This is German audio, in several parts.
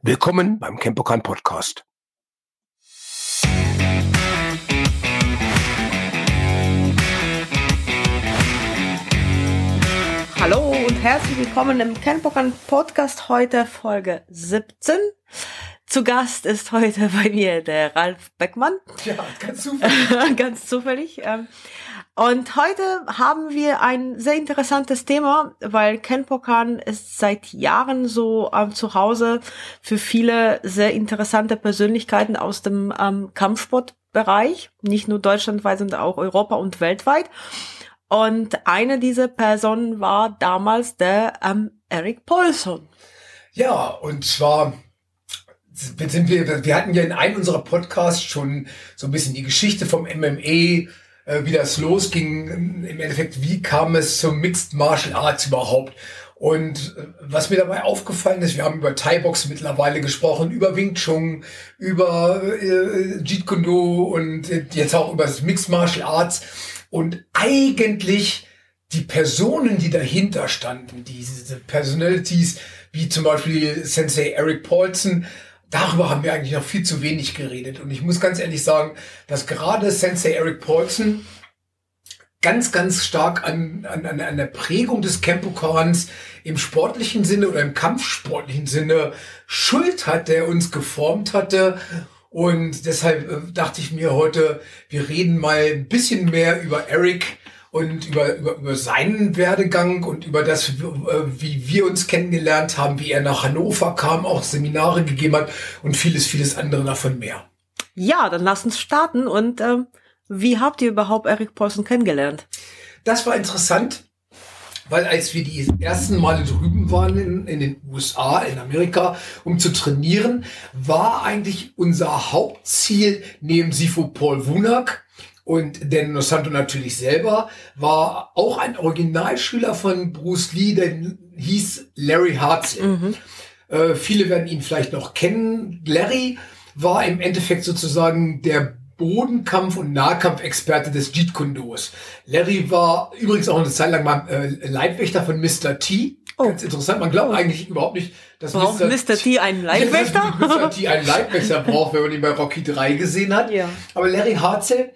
Willkommen beim Campokan Podcast. Hallo und herzlich willkommen im Campokan Podcast heute Folge 17. Zu Gast ist heute bei mir der Ralf Beckmann. Ja, ganz zufällig. ganz zufällig. Und heute haben wir ein sehr interessantes Thema, weil Ken Pokan ist seit Jahren so ähm, zu Hause für viele sehr interessante Persönlichkeiten aus dem ähm, Kampfsportbereich, nicht nur deutschlandweit, sondern auch Europa und weltweit. Und eine dieser Personen war damals der ähm, Eric Paulson. Ja, und zwar sind wir, wir hatten ja in einem unserer Podcasts schon so ein bisschen die Geschichte vom MMA äh, wie das losging, im Endeffekt, wie kam es zum Mixed Martial Arts überhaupt? Und äh, was mir dabei aufgefallen ist, wir haben über Thai-Box mittlerweile gesprochen, über Wing Chun, über äh, Jeet Kune Do und jetzt auch über das Mixed Martial Arts. Und eigentlich die Personen, die dahinter standen, diese Personalities, wie zum Beispiel Sensei Eric Paulson, darüber haben wir eigentlich noch viel zu wenig geredet. Und ich muss ganz ehrlich sagen, dass gerade Sensei Eric Paulson ganz, ganz stark an, an, an der Prägung des Kempokans im sportlichen Sinne oder im kampfsportlichen Sinne Schuld hat, der uns geformt hatte. Und deshalb äh, dachte ich mir heute, wir reden mal ein bisschen mehr über Eric und über, über, über seinen Werdegang und über das, wie wir uns kennengelernt haben, wie er nach Hannover kam, auch Seminare gegeben hat und vieles, vieles andere davon mehr. Ja, dann lass uns starten. Und äh, wie habt ihr überhaupt Eric Paulson kennengelernt? Das war interessant, weil als wir die ersten Male drüben waren in, in den USA, in Amerika, um zu trainieren, war eigentlich unser Hauptziel neben Sifo Paul Wunak, und der Nosanto natürlich selber war auch ein Originalschüler von Bruce Lee, der hieß Larry Hartzell. Mhm. Äh, viele werden ihn vielleicht noch kennen. Larry war im Endeffekt sozusagen der Bodenkampf- und Nahkampfexperte des Jeet Kune Dos. Larry war übrigens auch eine Zeit lang mal äh, Leibwächter von Mr. T. Oh. Ganz interessant. Man glaubt eigentlich überhaupt nicht, dass Braucht Mr. Mr. T einen Leibwächter? Mr. T einen Leibwächter braucht, wenn man ihn bei Rocky 3 gesehen hat. Ja. Aber Larry Hartzell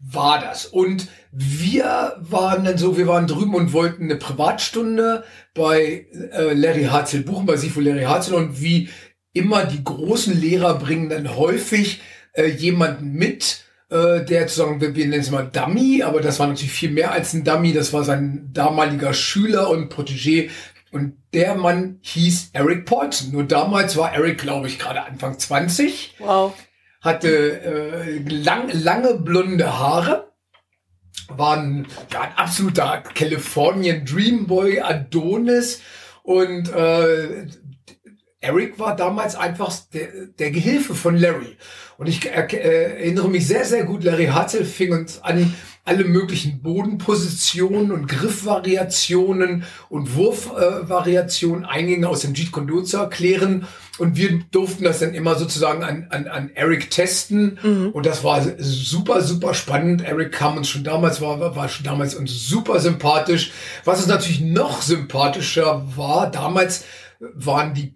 war das. Und wir waren dann so, wir waren drüben und wollten eine Privatstunde bei äh, Larry Harzel buchen, bei Sifo Larry Harzel. Und wie immer, die großen Lehrer bringen dann häufig äh, jemanden mit, äh, der sozusagen, wir, wir nennen es mal Dummy, aber das war natürlich viel mehr als ein Dummy. Das war sein damaliger Schüler und Protégé. Und der Mann hieß Eric Paulson. Nur damals war Eric, glaube ich, gerade Anfang 20. Wow hatte äh, lang, lange blonde Haare, war ein, ja, ein absoluter Californian Dreamboy Adonis und äh, Eric war damals einfach der, der Gehilfe von Larry. Und ich äh, erinnere mich sehr, sehr gut, Larry Hartel fing uns an, alle möglichen Bodenpositionen und Griffvariationen und Wurfvariationen äh, eingingen aus dem Jeet Kune zu erklären. Und wir durften das dann immer sozusagen an, an, an Eric testen. Mhm. Und das war super, super spannend. Eric kam uns schon damals, war, war schon damals uns super sympathisch. Was es natürlich noch sympathischer war, damals waren die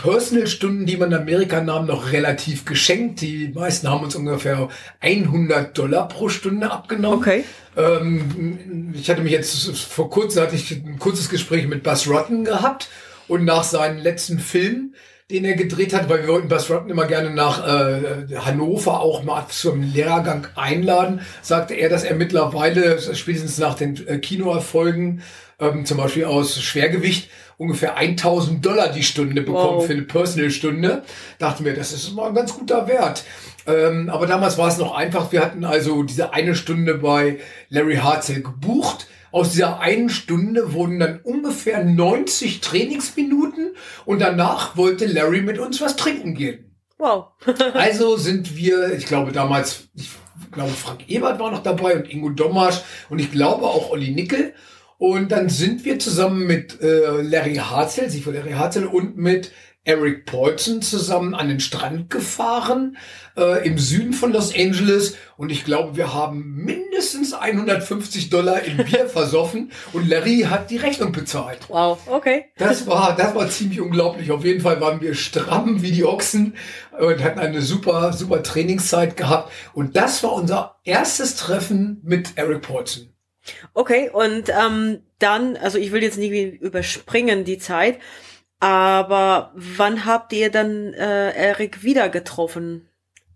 Personal-Stunden, die man in Amerika nahm, noch relativ geschenkt. Die meisten haben uns ungefähr 100 Dollar pro Stunde abgenommen. Okay. Ähm, ich hatte mich jetzt vor kurzem hatte ich ein kurzes Gespräch mit Buzz Rotten gehabt und nach seinem letzten Film, den er gedreht hat, weil wir wollten Buzz Rotten immer gerne nach äh, Hannover auch mal zum Lehrgang einladen, sagte er, dass er mittlerweile spätestens nach den äh, Kinoerfolgen ähm, zum Beispiel aus Schwergewicht ungefähr 1000 Dollar die Stunde bekommen wow. für eine Personal-Stunde. Dachte mir, das ist mal ein ganz guter Wert. Ähm, aber damals war es noch einfach. Wir hatten also diese eine Stunde bei Larry Hartzell gebucht. Aus dieser einen Stunde wurden dann ungefähr 90 Trainingsminuten und danach wollte Larry mit uns was trinken gehen. Wow. also sind wir, ich glaube damals, ich glaube Frank Ebert war noch dabei und Ingo Domasch und ich glaube auch Olli Nickel. Und dann sind wir zusammen mit äh, Larry Harzel, sie von Larry Harzel und mit Eric Paulson zusammen an den Strand gefahren äh, im Süden von Los Angeles und ich glaube, wir haben mindestens 150 Dollar in Bier versoffen und Larry hat die Rechnung bezahlt. Wow, okay. Das war, das war ziemlich unglaublich. Auf jeden Fall waren wir stramm wie die Ochsen und hatten eine super, super Trainingszeit gehabt und das war unser erstes Treffen mit Eric Paulson. Okay, und ähm, dann, also ich will jetzt nicht überspringen die Zeit, aber wann habt ihr dann äh, Erik wieder getroffen?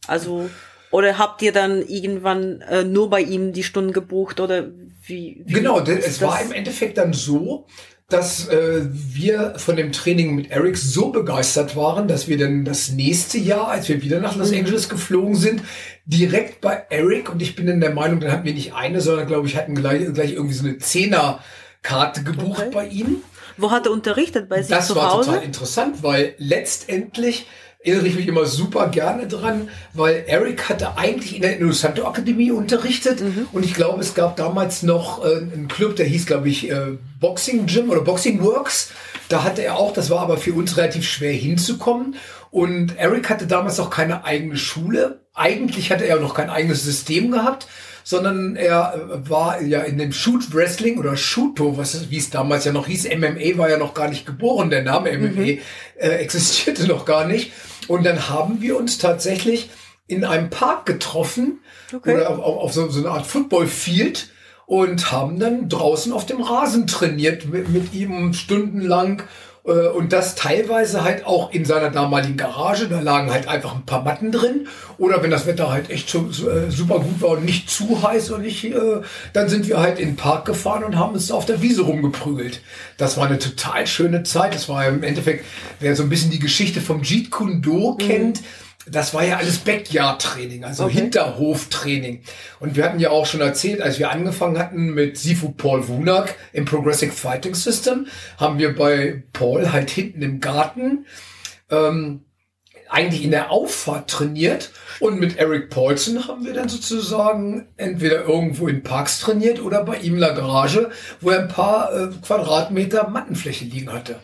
Also oder habt ihr dann irgendwann äh, nur bei ihm die Stunden gebucht oder wie? wie genau, es war im Endeffekt dann so, dass äh, wir von dem Training mit Eric so begeistert waren, dass wir dann das nächste Jahr, als wir wieder nach Los mhm. Angeles geflogen sind, direkt bei Eric und ich bin in der Meinung, dann hatten wir nicht eine, sondern glaube ich hatten gleich, gleich irgendwie so eine Zehnerkarte gebucht okay. bei ihm. Wo hat er unterrichtet? Bei sich das zu Hause? Das war total interessant, weil letztendlich erinnere ich mich immer super gerne dran, weil Eric hatte eigentlich in der Innocento Akademie unterrichtet mhm. und ich glaube, es gab damals noch äh, einen Club, der hieß, glaube ich, äh, Boxing Gym oder Boxing Works. Da hatte er auch, das war aber für uns relativ schwer hinzukommen. Und Eric hatte damals noch keine eigene Schule. Eigentlich hatte er noch kein eigenes System gehabt sondern er äh, war ja in dem Shoot Wrestling oder Shooto, was wie es damals ja noch hieß, MMA war ja noch gar nicht geboren, der Name MMA mhm. äh, existierte noch gar nicht. Und dann haben wir uns tatsächlich in einem Park getroffen okay. oder auf, auf, auf so, so, eine Art Football Field und haben dann draußen auf dem Rasen trainiert mit, mit ihm stundenlang und das teilweise halt auch in seiner damaligen Garage. Da lagen halt einfach ein paar Matten drin. Oder wenn das Wetter halt echt so, äh, super gut war und nicht zu heiß und nicht, äh, dann sind wir halt in den Park gefahren und haben uns auf der Wiese rumgeprügelt. Das war eine total schöne Zeit. Das war im Endeffekt, wer so ein bisschen die Geschichte vom Jeet Kune Do mhm. Das war ja alles Backyard-Training, also okay. Hinterhof-Training. Und wir hatten ja auch schon erzählt, als wir angefangen hatten mit Sifu Paul Wunak im Progressive Fighting System, haben wir bei Paul halt hinten im Garten ähm, eigentlich in der Auffahrt trainiert. Und mit Eric Paulson haben wir dann sozusagen entweder irgendwo in Parks trainiert oder bei ihm in der Garage, wo er ein paar äh, Quadratmeter Mattenfläche liegen hatte.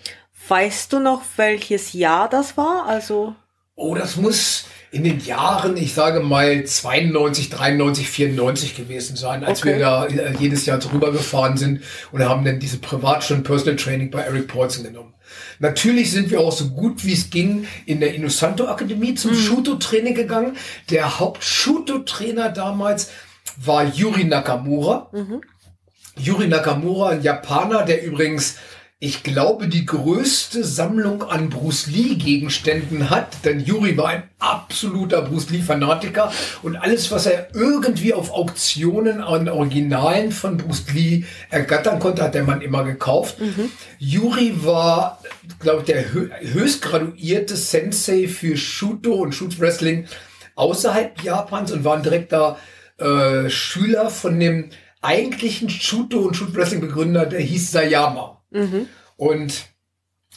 Weißt du noch, welches Jahr das war? Also Oh, das muss in den Jahren, ich sage mal 92, 93, 94 gewesen sein, als okay. wir da äh, jedes Jahr drüber gefahren sind und haben dann diese Privatstunden Personal Training bei Eric Paulson genommen. Natürlich sind wir auch so gut wie es ging in der Inosanto Akademie zum mhm. Shuto-Training gegangen. Der Haupt-Shuto-Trainer damals war Yuri Nakamura. Mhm. Yuri Nakamura, ein Japaner, der übrigens ich glaube, die größte Sammlung an Bruce Lee Gegenständen hat, denn Yuri war ein absoluter Bruce Lee Fanatiker und alles, was er irgendwie auf Auktionen an Originalen von Bruce Lee ergattern konnte, hat der Mann immer gekauft. Mhm. Yuri war, glaube ich, der höchst graduierte Sensei für Shuto und Shoot Wrestling außerhalb Japans und war ein direkter äh, Schüler von dem eigentlichen Shuto und Shoot Wrestling Begründer, der hieß Sayama. Mhm. Und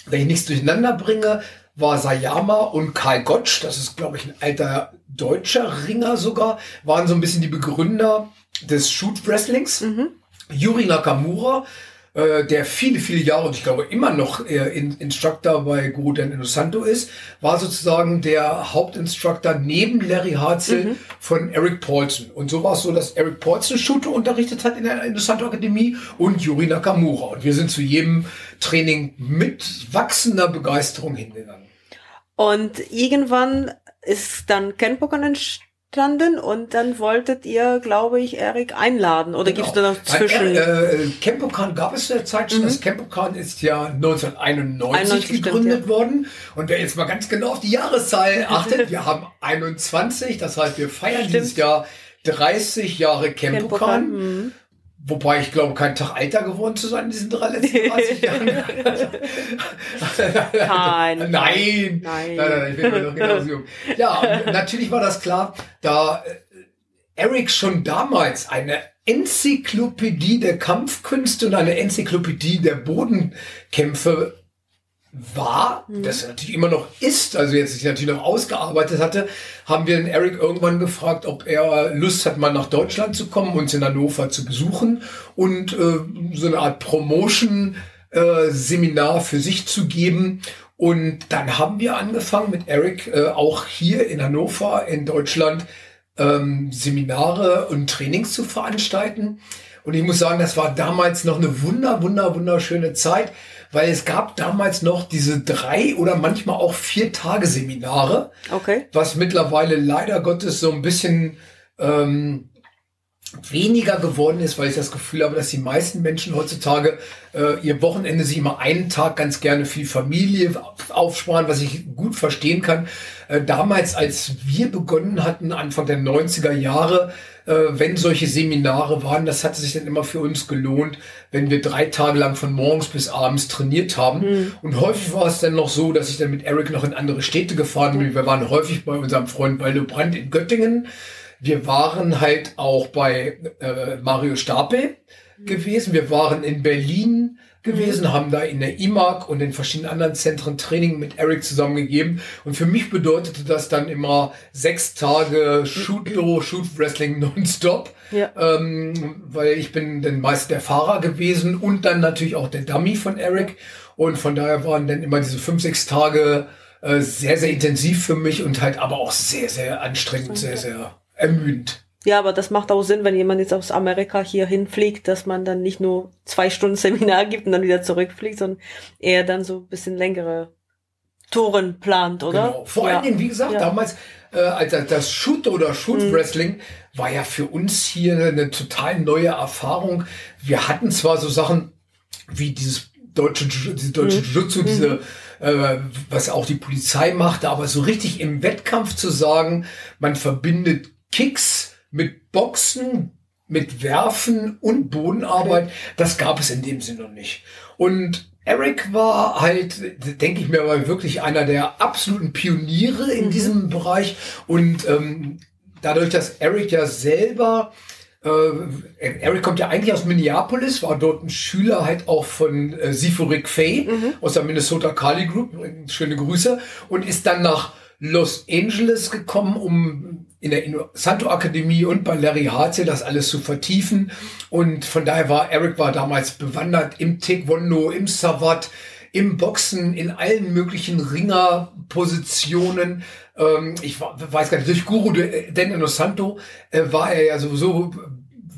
wenn ich nichts durcheinander bringe, war Sayama und Karl Gottsch, das ist, glaube ich, ein alter deutscher Ringer sogar, waren so ein bisschen die Begründer des Shoot Wrestlings. Mhm. Yuri Nakamura äh, der viele, viele Jahre und ich glaube immer noch äh, in, Instructor bei Guru Den Inosanto ist, war sozusagen der Hauptinstructor neben Larry Harzel mhm. von Eric Paulson. Und so war es so, dass Eric Paulson Shooter unterrichtet hat in der Inosanto Akademie und Yuri Nakamura. Und wir sind zu jedem Training mit wachsender Begeisterung hingegangen. Und irgendwann ist dann Kenpokan entstanden standen und dann wolltet ihr, glaube ich, Erik einladen. Oder genau. gibt es da noch zwischen? Äh, äh, Campocan gab es der Zeit schon. Mhm. Das Campocan ist ja 1991 gegründet stimmt, ja. worden. Und wer jetzt mal ganz genau auf die Jahreszahl achtet, wir haben 21, das heißt, wir feiern stimmt. dieses Jahr 30 Jahre Campocan. Campocan. Wobei ich glaube, kein Tag älter geworden zu sein in diesen drei letzten 30 Jahren. Kein. nein, nein, nein, nein, ich bin noch genauso jung. Ja, natürlich war das klar, da äh, Eric schon damals eine Enzyklopädie der Kampfkünste und eine Enzyklopädie der Bodenkämpfe war, mhm. das natürlich immer noch ist, also jetzt sich natürlich noch ausgearbeitet hatte, haben wir den Eric irgendwann gefragt, ob er Lust hat, mal nach Deutschland zu kommen, uns in Hannover zu besuchen und äh, so eine Art Promotion äh, Seminar für sich zu geben. Und dann haben wir angefangen mit Eric äh, auch hier in Hannover in Deutschland ähm, Seminare und Trainings zu veranstalten. Und ich muss sagen, das war damals noch eine wunder, wunder, wunderschöne Zeit, weil es gab damals noch diese drei oder manchmal auch vier Tage Seminare, Okay. was mittlerweile leider Gottes so ein bisschen ähm, weniger geworden ist, weil ich das Gefühl habe, dass die meisten Menschen heutzutage äh, ihr Wochenende sich immer einen Tag ganz gerne für die Familie aufsparen, was ich gut verstehen kann. Äh, damals, als wir begonnen hatten, Anfang der 90er Jahre, wenn solche Seminare waren, das hatte sich dann immer für uns gelohnt, wenn wir drei Tage lang von morgens bis abends trainiert haben. Und häufig war es dann noch so, dass ich dann mit Eric noch in andere Städte gefahren bin. Wir waren häufig bei unserem Freund Waldo Brandt in Göttingen. Wir waren halt auch bei äh, Mario Stapel gewesen. Wir waren in Berlin gewesen, haben da in der IMAG und in verschiedenen anderen Zentren Training mit Eric zusammengegeben. Und für mich bedeutete das dann immer sechs Tage Shoot-Do, Shoot-Wrestling nonstop. Ja. Ähm, weil ich bin dann meist der Fahrer gewesen und dann natürlich auch der Dummy von Eric. Und von daher waren dann immer diese fünf, sechs Tage äh, sehr, sehr intensiv für mich und halt aber auch sehr, sehr anstrengend, sehr, sehr ermüdend. Ja, aber das macht auch Sinn, wenn jemand jetzt aus Amerika hier hinfliegt, dass man dann nicht nur zwei Stunden Seminar gibt und dann wieder zurückfliegt, sondern eher dann so ein bisschen längere Touren plant, oder? Genau. Vor ja. allen Dingen, wie gesagt, Ja. Mhm. damals, äh, als das- das Shoot oder Shoot Wrestling war ja für uns hier eine total neue Erfahrung. Wir hatten zwar so Sachen wie dieses deutsche, diese deutsche Mhm. Jiu-Jitsu, diese, äh, was auch die Polizei machte, aber so richtig im Wettkampf zu sagen, man verbindet Kicks mit Boxen, mit Werfen und Bodenarbeit, das gab es in dem Sinne noch nicht. Und Eric war halt, denke ich mir, war wirklich einer der absoluten Pioniere in diesem Bereich. Und ähm, dadurch, dass Eric ja selber, äh, Eric kommt ja eigentlich aus Minneapolis, war dort ein Schüler halt auch von äh, Sifu Rick Fay aus der Minnesota Kali Group, schöne Grüße, und ist dann nach Los Angeles gekommen, um in der Santo Akademie und bei Larry Harzel das alles zu vertiefen. Und von daher war Eric war damals bewandert im Taekwondo, im Savat, im Boxen, in allen möglichen Ringerpositionen. Ähm, ich weiß gar nicht, durch Guru de- Daniel Santo äh, war er ja sowieso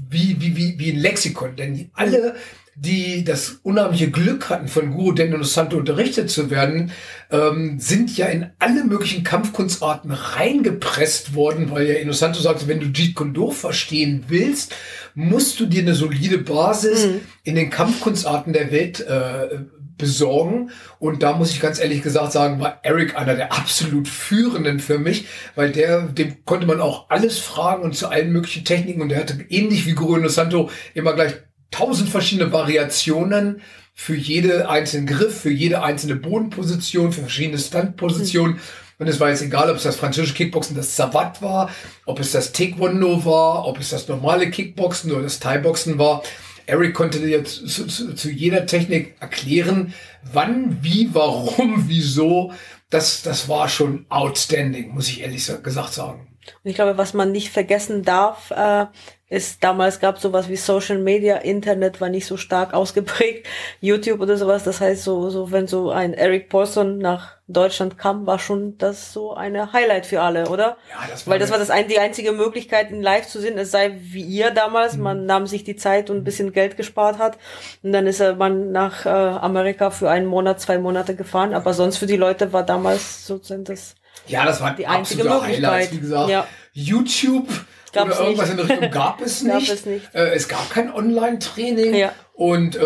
wie, wie, wie, wie ein Lexikon. Denn alle, die das unheimliche Glück hatten, von Guru Daniel Santo unterrichtet zu werden, ähm, sind ja in alle möglichen Kampfkunstarten reingepresst worden, weil ja Inosanto sagte, wenn du Jeet Kune Do verstehen willst, musst du dir eine solide Basis in den Kampfkunstarten der Welt äh, besorgen. Und da muss ich ganz ehrlich gesagt sagen, war Eric einer der absolut führenden für mich, weil der, dem konnte man auch alles fragen und zu allen möglichen Techniken und der hatte ähnlich wie Guru Santo immer gleich tausend verschiedene Variationen für jede einzelnen Griff, für jede einzelne Bodenposition, für verschiedene Standpositionen. Und es war jetzt egal, ob es das französische Kickboxen, das Savat war, ob es das Taekwondo war, ob es das normale Kickboxen oder das Thai-Boxen war. Eric konnte dir zu, zu, zu jeder Technik erklären, wann, wie, warum, wieso. Das, das war schon outstanding, muss ich ehrlich sa- gesagt sagen. Und ich glaube, was man nicht vergessen darf, äh, ist, damals gab sowas wie Social Media, Internet war nicht so stark ausgeprägt, YouTube oder sowas. Das heißt, so, so, wenn so ein Eric Paulson nach Deutschland kam, war schon das so eine Highlight für alle, oder? Ja, das war Weil das war das ein, die einzige Möglichkeit, ihn live zu sehen. Es sei wie ihr damals, man nahm sich die Zeit und ein bisschen Geld gespart hat. Und dann ist er man nach äh, Amerika für einen Monat, zwei Monate gefahren. Aber sonst für die Leute war damals sozusagen das Ja, das war Die einzige Möglichkeit. Highlights, wie gesagt. Ja. YouTube Gab's oder irgendwas nicht. in der Richtung gab es Gab nicht. es nicht. Äh, es gab kein Online-Training. Ja. Und äh,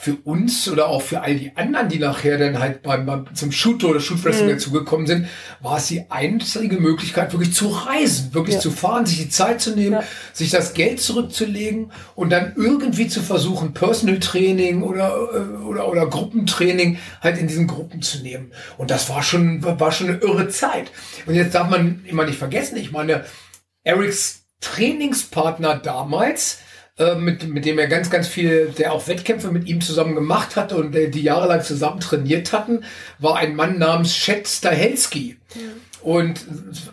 für uns oder auch für all die anderen, die nachher dann halt beim, beim zum Shooter oder Shoot Mhm. Dazugekommen sind, war es die einzige Möglichkeit, wirklich zu reisen, wirklich Ja. zu fahren, sich die Zeit zu nehmen, Ja. sich das Geld zurückzulegen und dann irgendwie zu versuchen, Personal Training oder, äh, oder, oder Gruppentraining halt in diesen Gruppen zu nehmen. Und das war schon, war schon eine irre Zeit. Und jetzt darf man immer nicht vergessen, ich meine, Erics Trainingspartner damals, äh, mit, mit dem er ganz, ganz viel, der auch Wettkämpfe mit ihm zusammen gemacht hatte und der, die jahrelang zusammen trainiert hatten, war ein Mann namens Chet Stahelski. Und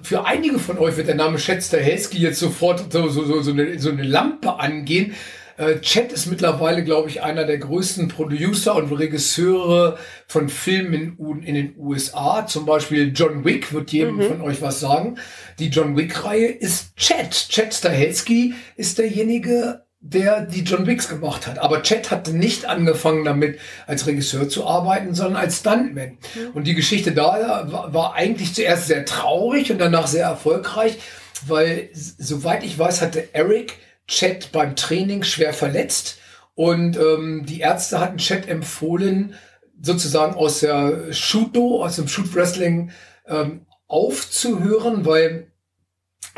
für einige von euch wird der Name Chet Stahelski jetzt sofort so, so, so, so, eine, so eine Lampe angehen. Äh, Chet ist mittlerweile, glaube ich, einer der größten Producer und Regisseure von Filmen in, in, den USA. Zum Beispiel John Wick wird jedem mhm. von euch was sagen. Die John Wick-Reihe ist Chet. Chet Stahelski ist derjenige, der die John Wicks gemacht hat. Aber Chet hatte nicht angefangen damit, als Regisseur zu arbeiten, sondern als Stuntman. Mhm. Und die Geschichte da war eigentlich zuerst sehr traurig und danach sehr erfolgreich, weil, soweit ich weiß, hatte Eric Chet beim Training schwer verletzt und ähm, die Ärzte hatten Chet empfohlen, sozusagen aus der Shooto, aus dem Shoot Wrestling ähm, aufzuhören, weil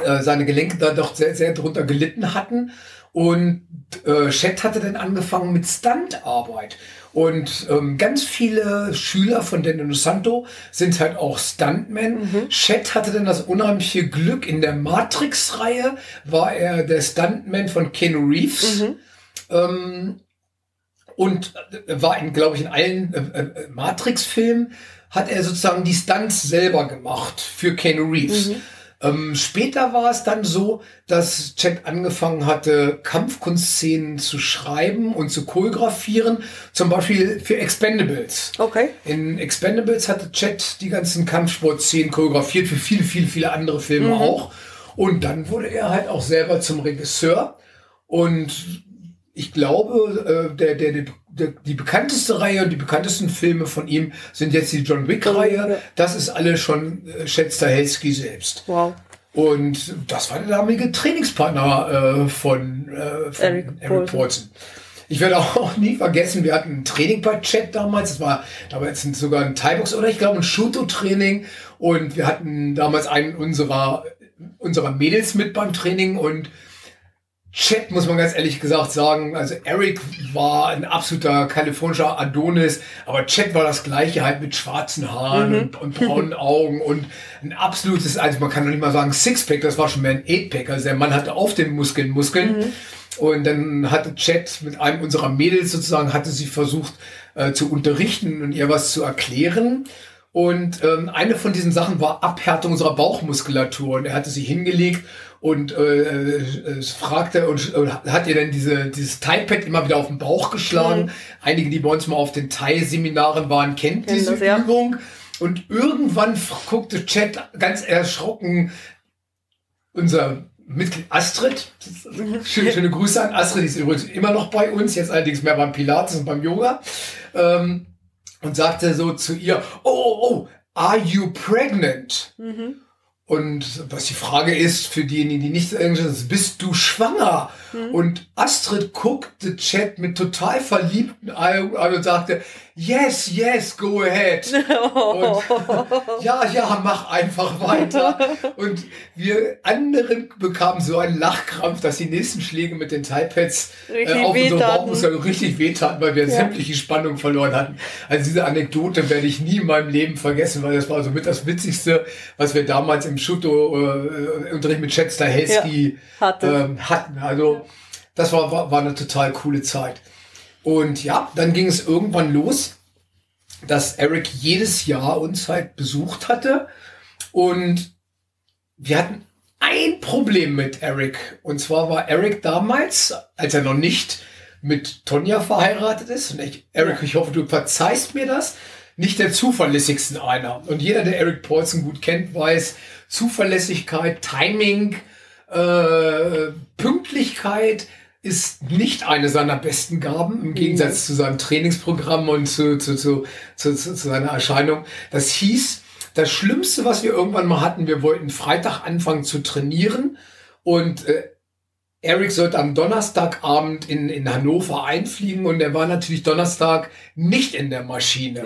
äh, seine Gelenke da doch sehr, sehr drunter gelitten hatten. Und äh, Chet hatte dann angefangen mit Stuntarbeit. Und ähm, ganz viele Schüler von Daniel Santo sind halt auch Stuntmen. Mhm. Chet hatte dann das unheimliche Glück, in der Matrix-Reihe war er der Stuntman von Ken Reeves. Mhm. Ähm, und war in, glaube ich, in allen äh, äh, Matrix-Filmen hat er sozusagen die Stunts selber gemacht für Ken Reeves. Mhm. Ähm, später war es dann so, dass Chet angefangen hatte, Kampfkunstszenen zu schreiben und zu choreografieren, zum Beispiel für Expendables. Okay. In Expendables hatte Chet die ganzen Kampfsportszenen choreografiert, für viele, viele, viele andere Filme mhm. auch. Und dann wurde er halt auch selber zum Regisseur. Und ich glaube, äh, der, der, der, die bekannteste Reihe und die bekanntesten Filme von ihm sind jetzt die John Wick-Reihe. Das ist alle schon äh, Chet Stahelski selbst. Wow. Und das war der damalige Trainingspartner äh, von, äh, von Eric, Eric Paulson. Ich werde auch nie vergessen, wir hatten ein Training bei Chat damals. Das war damals sogar ein Thai-Box oder ich glaube ein Shuto-Training. Und wir hatten damals einen unserer, unserer Mädels mit beim Training und Chet muss man ganz ehrlich gesagt sagen, also Eric war ein absoluter kalifornischer Adonis, aber Chet war das gleiche halt mit schwarzen Haaren mhm. und, und, braunen Augen und ein absolutes, also man kann noch nicht mal sagen Sixpack, das war schon mehr ein Eightpack, also der Mann hatte auf den Muskeln Muskeln. Mhm. Und dann hatte Chet mit einem unserer Mädels sozusagen, hatte sie versucht äh, zu unterrichten und ihr was zu erklären. Und ähm, eine von diesen Sachen war Abhärtung unserer Bauchmuskulatur. Und er hatte sie hingelegt und äh, äh, fragte und, und hat ihr dann diese, dieses Thai-Pad immer wieder auf den Bauch geschlagen. Mhm. Einige, die bei uns mal auf den Thai-Seminaren waren, kennt Kennen diese das, ja. Übung. Und irgendwann guckte Chat ganz erschrocken unser Mitglied Astrid. Schöne, schöne Grüße an Astrid, die ist übrigens immer noch bei uns, jetzt allerdings mehr beim Pilates und beim Yoga. Ähm, und sagte so zu ihr, oh, oh, oh, are you pregnant? Mhm. Und was die Frage ist, für diejenigen, die nicht Englisch sind, bist du schwanger? Mhm. Und Astrid guckte Chat mit total verliebten Augen an und sagte, yes, yes, go ahead. Und, ja, ja, mach einfach weiter. Und wir anderen bekamen so einen Lachkrampf, dass die nächsten Schläge mit den Typepads äh, auf unsere Bauchmuskeln richtig wehtaten, weil wir ja. sämtliche Spannung verloren hatten. Also diese Anekdote werde ich nie in meinem Leben vergessen, weil das war so mit das Witzigste, was wir damals im Schuto-Unterricht äh, mit Chet Stahelski ja, hatte. ähm, hatten. Also das war, war, war eine total coole Zeit. Und ja, dann ging es irgendwann los, dass Eric jedes Jahr uns halt besucht hatte. Und wir hatten ein Problem mit Eric. Und zwar war Eric damals, als er noch nicht mit Tonja verheiratet ist, und ich, Eric, ich hoffe, du verzeihst mir das, nicht der zuverlässigsten einer. Und jeder, der Eric Paulson gut kennt, weiß, Zuverlässigkeit, Timing, äh, Pünktlichkeit, ist nicht eine seiner besten Gaben, im Gegensatz mhm. zu seinem Trainingsprogramm und zu, zu, zu, zu, zu, zu seiner Erscheinung. Das hieß, das Schlimmste, was wir irgendwann mal hatten, wir wollten Freitag anfangen zu trainieren und äh, Eric sollte am Donnerstagabend in, in Hannover einfliegen und er war natürlich Donnerstag nicht in der Maschine.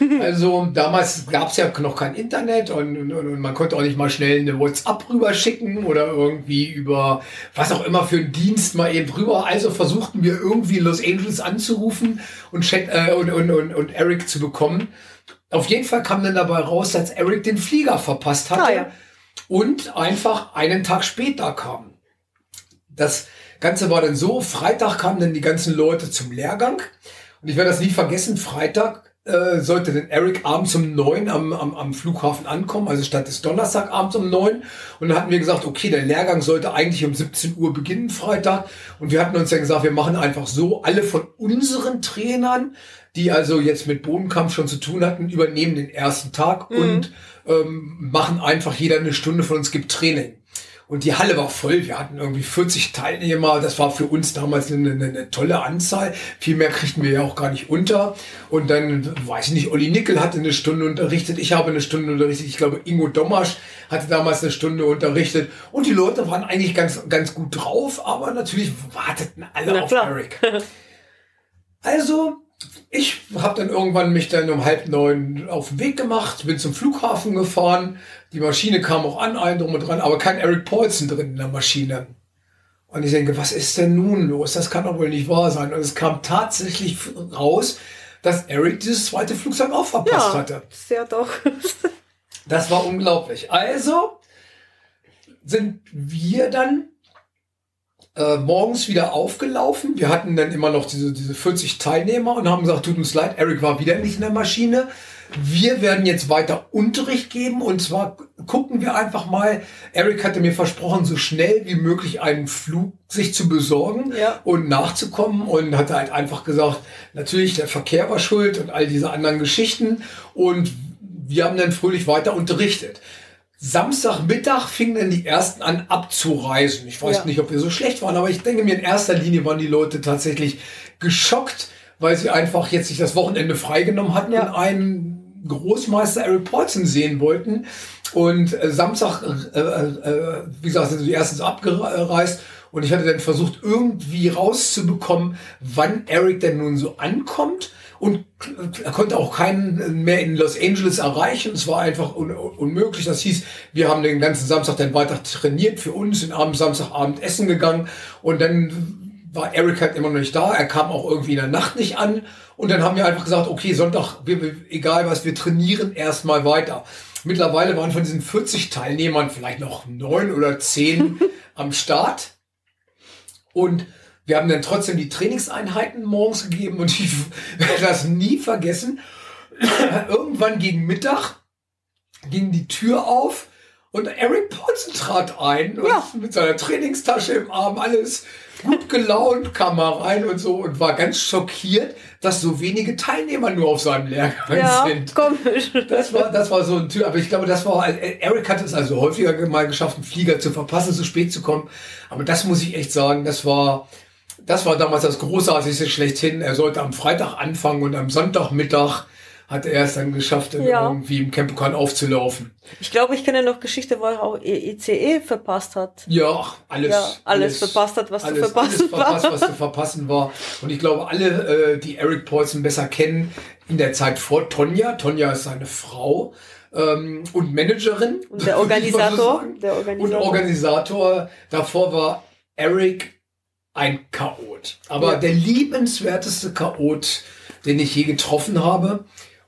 Mhm. also damals gab es ja noch kein Internet und, und, und, man konnte auch nicht mal schnell eine WhatsApp rüberschicken oder irgendwie über was auch immer für einen Dienst mal eben rüber. Also versuchten wir irgendwie Los Angeles anzurufen und, äh, und, und, und, und Eric zu bekommen. Auf jeden Fall kam dann dabei raus, dass Eric den Flieger verpasst hatte ah, ja. und einfach einen Tag später kam. Das Ganze war dann so, Freitag kamen dann die ganzen Leute zum Lehrgang. Und ich werde das nie vergessen, Freitag äh, sollte denn Eric abends um neun am, am, am Flughafen ankommen, also statt des Donnerstag abends um neun. Und dann hatten wir gesagt, okay, der Lehrgang sollte eigentlich um 17 Uhr beginnen, Freitag. Und wir hatten uns dann gesagt, wir machen einfach so, alle von unseren Trainern, die also jetzt mit Bodenkampf schon zu tun hatten, übernehmen den ersten Tag mhm. und ähm, machen einfach jeder eine Stunde von uns gibt Training. Und die Halle war voll. Wir hatten irgendwie 40 Teilnehmer. Das war für uns damals eine, eine, eine, tolle Anzahl. Viel mehr kriegten wir ja auch gar nicht unter. Und dann, weiß ich nicht, Olli Nickel hatte eine Stunde unterrichtet. Ich habe eine Stunde unterrichtet. Ich glaube, Ingo Domasch hatte damals eine Stunde unterrichtet. Und die Leute waren eigentlich ganz, ganz gut drauf. Aber natürlich warteten alle Na, auf klar. Eric. Also ich habe dann irgendwann mich dann um halb neun auf den Weg gemacht, bin zum Flughafen gefahren. Die Maschine kam auch an, ein drum und dran, aber kein Eric Paulson drin in der Maschine. Und ich denke, was ist denn nun los? Das kann doch wohl nicht wahr sein. Und es kam tatsächlich raus, dass Eric dieses zweite Flugzeug auch verpasst ja, hatte. Ja, doch. das war unglaublich. Also sind wir dann äh, morgens wieder aufgelaufen. Wir hatten dann immer noch diese, diese 40 Teilnehmer und haben gesagt, tut uns leid, Eric war wieder nicht in der Maschine. Wir werden jetzt weiter Unterricht geben und zwar gucken wir einfach mal. Eric hatte mir versprochen, so schnell wie möglich einen Flug sich zu besorgen ja. und nachzukommen und hatte halt einfach gesagt, natürlich der Verkehr war schuld und all diese anderen Geschichten und wir haben dann fröhlich weiter unterrichtet. Samstagmittag fingen dann die ersten an abzureisen. Ich weiß ja. nicht, ob wir so schlecht waren, aber ich denke mir, in erster Linie waren die Leute tatsächlich geschockt, weil sie einfach jetzt sich das Wochenende freigenommen hatten ja. und einen Großmeister Eric Paulson sehen wollten. Und äh, Samstag, äh, äh, wie gesagt, sind die erstens abgereist und ich hatte dann versucht, irgendwie rauszubekommen, wann Eric denn nun so ankommt und er konnte auch keinen mehr in Los Angeles erreichen. Es war einfach un unmöglich. Das hieß, wir haben den ganzen Samstag dann weiter trainiert für uns, sind abends Samstagabend essen gegangen und dann war Eric halt immer noch nicht da. Er kam auch irgendwie in der Nacht nicht an. Und dann haben wir einfach gesagt, okay, Sonntag, wir, egal was, wir trainieren erstmal weiter. Mittlerweile waren von diesen 40 Teilnehmern vielleicht noch neun oder zehn am Start. Und wir haben dann trotzdem die Trainingseinheiten morgens gegeben und ich werde das nie vergessen. Irgendwann gegen Mittag ging die Tür auf und Eric Paulson trat ein und ja. mit seiner Trainingstasche im Arm alles gut gelaunt kam er rein und so und war ganz schockiert, dass so wenige Teilnehmer nur auf seinem Lehrgang ja, sind. Komisch. Das war, das war so ein Tür, aber ich glaube, das war, Eric hat es also häufiger mal geschafft, einen Flieger zu verpassen, zu spät zu kommen. Aber das muss ich echt sagen, das war, das war damals das Großartigste schlechthin. Er sollte am Freitag anfangen und am Sonntagmittag hat er es dann geschafft, ja. irgendwie im Campokan aufzulaufen. Ich glaube, ich kenne noch Geschichte, wo er auch ICE e verpasst hat. Ja, alles. Ja, alles, alles, verpasst hat, was alles, zu verpassen alles war. Verpasst, was zu verpassen war. Und ich glaube, alle, äh, die Eric Paulson besser kennen, in der Zeit vor Tonja, Tonja ist seine Frau, ähm, und Managerin. Und der Organisator, so der Organisator. Und Organisator. Davor war Eric ein Chaot. Aber ja. der liebenswerteste Chaot, den ich je getroffen habe.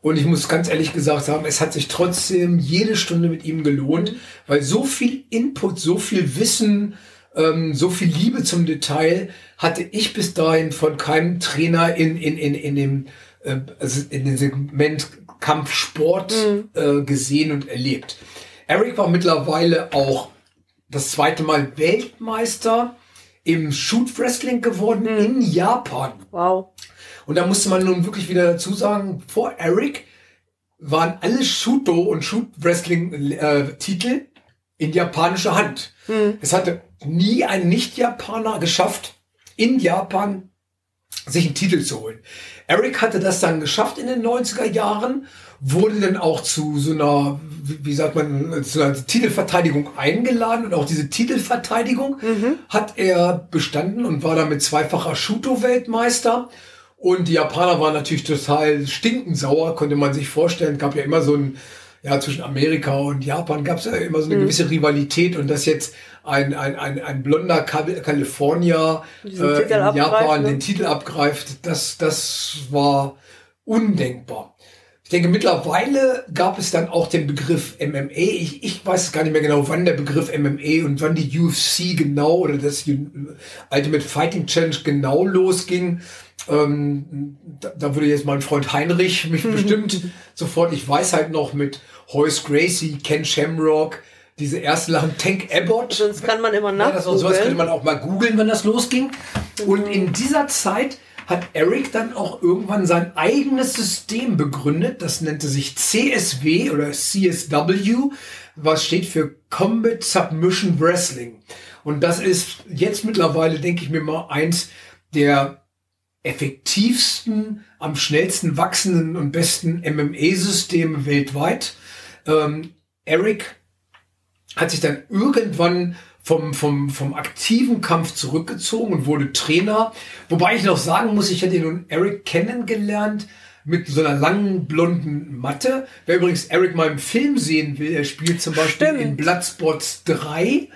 Und ich muss ganz ehrlich gesagt sagen, es hat sich trotzdem jede Stunde mit ihm gelohnt, mhm. weil so viel Input, so viel Wissen, ähm, so viel Liebe zum Detail hatte ich bis dahin von keinem Trainer in, in, in, in dem, äh, also in dem Segment Kampfsport mhm. äh, gesehen und erlebt. Eric war mittlerweile auch das zweite Mal Weltmeister im Shoot Wrestling geworden mhm. in Japan. Wow. Und da musste man nun wirklich wieder dazu sagen, vor Eric waren alle Shuto und Shoot Wrestling äh, Titel in japanischer Hand. Mhm. Es hatte nie ein Nicht-Japaner geschafft, in Japan sich einen Titel zu holen. Eric hatte das dann geschafft in den 90er Jahren, wurde dann auch zu so einer, wie sagt man, zu einer Titelverteidigung eingeladen und auch diese Titelverteidigung mhm. hat er bestanden und war damit zweifacher Shuto-Weltmeister. Und die Japaner waren natürlich total stinkend sauer, konnte man sich vorstellen. Gab ja immer so ein, ja, zwischen Amerika und Japan gab es ja immer so eine mhm. gewisse Rivalität und dass jetzt ein, ein, ein, ein blonder Kalifornier äh, in Japan ne? den Titel abgreift, das, das war undenkbar. Ich denke, mittlerweile gab es dann auch den Begriff MMA. Ich, ich weiß gar nicht mehr genau, wann der Begriff MMA und wann die UFC genau oder das Ultimate Fighting Challenge genau losging. Ähm, da, da würde jetzt mein Freund Heinrich mich bestimmt sofort, ich weiß halt noch mit Hoyce Gracie, Ken Shamrock, diese ersten Lachen, Tank Abbott. Sonst kann man immer nach. Ja, das, sowas könnte man auch mal googeln, wenn das losging. Und in dieser Zeit hat Eric dann auch irgendwann sein eigenes System begründet. Das nannte sich CSW oder CSW, was steht für Combat Submission Wrestling. Und das ist jetzt mittlerweile, denke ich mir mal, eins der effektivsten, am schnellsten wachsenden und besten MMA-Systeme weltweit. Ähm, Eric hat sich dann irgendwann vom, vom, vom aktiven Kampf zurückgezogen und wurde Trainer. Wobei ich noch sagen muss, ich hätte nun Eric kennengelernt mit so einer langen blonden Matte. Wer übrigens Eric mal im Film sehen will, er spielt zum Beispiel Stimmt. in Bloodspots 3.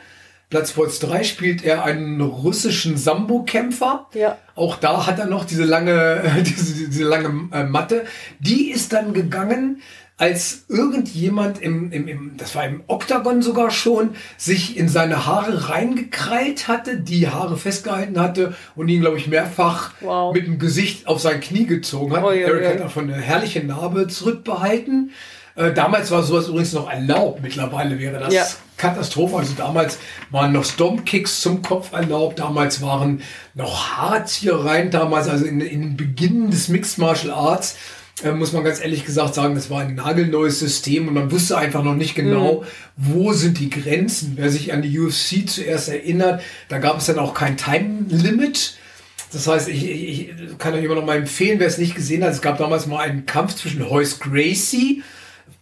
Bloodspots 3 spielt er einen russischen Sambo-Kämpfer. Ja. Auch da hat er noch diese lange, diese, diese lange äh, Matte. Die ist dann gegangen als irgendjemand im, im, im, das war im Oktagon sogar schon, sich in seine Haare reingekrallt hatte, die Haare festgehalten hatte und ihn, glaube ich, mehrfach wow. mit dem Gesicht auf sein Knie gezogen hat. Oh, ja, Eric ja. hat davon eine herrliche Narbe zurückbehalten. Äh, damals war sowas übrigens noch erlaubt. Mittlerweile wäre das ja. Katastrophe. Also damals waren noch Stomp-Kicks zum Kopf erlaubt. Damals waren noch Haarziehereien damals, also in, in den Beginn des Mixed Martial Arts äh, muss man ganz ehrlich gesagt sagen, das war ein nagelneues System und man wusste einfach noch nicht genau, mhm. wo sind die Grenzen. Wer sich an die UFC zuerst erinnert, da gab es dann auch kein Time Limit. Das heißt, ich, ich, ich kann euch immer noch mal empfehlen, wer es nicht gesehen hat, es gab damals mal einen Kampf zwischen Hoyce Gracie,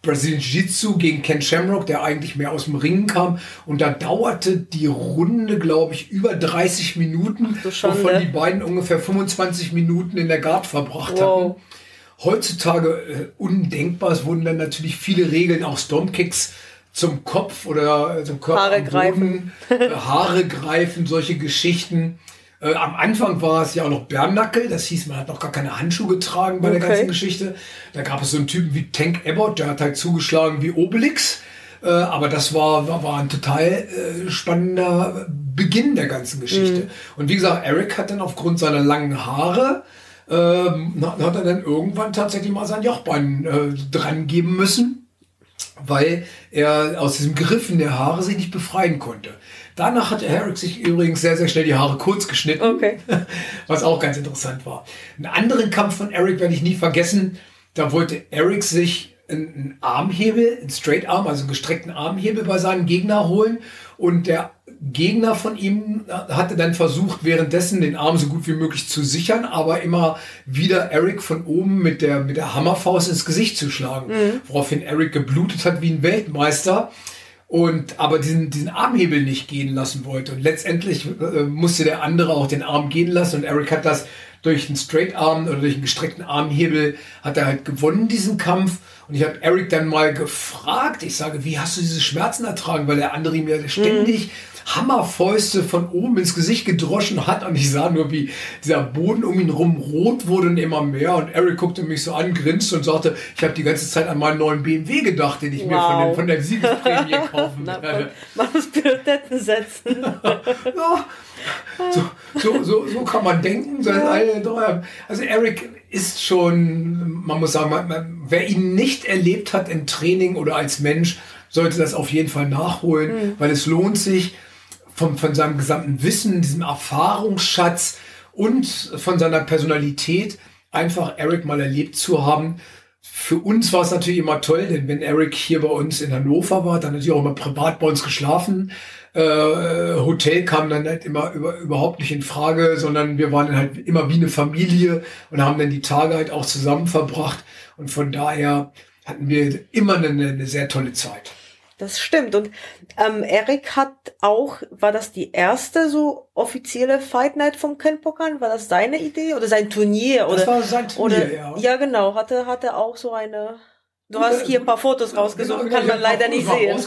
Brazilian Jiu-Jitsu gegen Ken Shamrock, der eigentlich mehr aus dem Ringen kam. Und da dauerte die Runde, glaube ich, über 30 Minuten, wovon die beiden ungefähr 25 Minuten in der Guard verbracht wow. hatten heutzutage äh, undenkbar. Es wurden dann natürlich viele Regeln, auch Stormkicks zum Kopf oder zum Körper. Haare greifen. Äh, Haare greifen, solche Geschichten. Äh, am Anfang war es ja auch noch Bärnackel, das hieß, man hat noch gar keine Handschuhe getragen bei okay. der ganzen Geschichte. Da gab es so einen Typen wie Tank Abbott, der hat halt zugeschlagen wie Obelix. Äh, aber das war, war, war ein total äh, spannender Beginn der ganzen Geschichte. Mhm. Und wie gesagt, Eric hat dann aufgrund seiner langen Haare ähm, hat er dann irgendwann tatsächlich mal sein Jochbein äh, dran geben müssen, weil er aus diesem Griffen der Haare sich nicht befreien konnte. Danach hat Herrick sich übrigens sehr, sehr schnell die Haare kurz geschnitten, okay. was auch ganz interessant war. Einen anderen Kampf von Eric werde ich nie vergessen. Da wollte Eric sich einen Armhebel, einen Straight Arm, also einen gestreckten Armhebel bei seinem Gegner holen und der Gegner von ihm hatte dann versucht, währenddessen den Arm so gut wie möglich zu sichern, aber immer wieder Eric von oben mit der, mit der Hammerfaust ins Gesicht zu schlagen. Mhm. Woraufhin Eric geblutet hat wie ein Weltmeister und aber diesen, diesen Armhebel nicht gehen lassen wollte. Und letztendlich äh, musste der andere auch den Arm gehen lassen und Eric hat das durch einen Straight Arm oder durch einen gestreckten Armhebel hat er halt gewonnen, diesen Kampf. Und ich habe Eric dann mal gefragt, ich sage, wie hast du diese Schmerzen ertragen? Weil der andere mir ständig mhm. Hammerfäuste von oben ins Gesicht gedroschen hat und ich sah nur, wie dieser Boden um ihn rum rot wurde und immer mehr und Eric guckte mich so an, grinste und sagte, ich habe die ganze Zeit an meinen neuen BMW gedacht, den ich wow. mir von, den, von der Siegesprämie kaufen werde. Man muss Prioritäten setzen. ja, so, so, so, so, kann man denken. Also Eric ist schon, man muss sagen, man, man, wer ihn nicht erlebt hat im Training oder als Mensch, sollte das auf jeden Fall nachholen, mhm. weil es lohnt sich von, von seinem gesamten Wissen, diesem Erfahrungsschatz und von seiner Personalität einfach Eric mal erlebt zu haben. Für uns war es natürlich immer toll, denn wenn Eric hier bei uns in Hannover war, dann natürlich auch immer privat bei uns geschlafen. Äh, Hotel kam dann halt immer über, überhaupt nicht in Frage, sondern wir waren dann halt immer wie eine Familie und haben dann die Tage halt auch zusammen verbracht. Und von daher hatten wir immer eine, eine sehr tolle Zeit. Das stimmt. Und ähm, Eric hat auch, war das die erste so offizielle Fight Night vom Ken Pokan? War das seine Idee oder sein Turnier? Das oder, war sein Turnier, oder, ja. Ja, genau. Hatte, hatte auch so eine. Du hast hier ein paar Fotos rausgesucht, genau, kann man leider nicht sehen.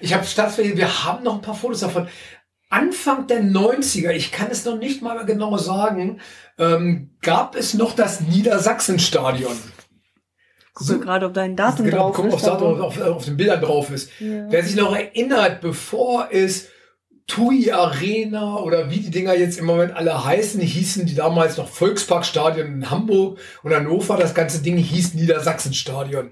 Ich habe stattfinden, wir haben noch ein paar Fotos davon. Anfang der 90er, ich kann es noch nicht mal genau sagen, ähm, gab es noch das Niedersachsenstadion. gucke so, gerade, ob da ein Datum genau, drauf guck, ist. Guck, ob auf, auf, den Bildern drauf ist. Ja. Wer sich noch erinnert, bevor es TUI Arena oder wie die Dinger jetzt im Moment alle heißen, hießen die damals noch Volksparkstadion in Hamburg und Hannover. Das ganze Ding hieß Niedersachsenstadion.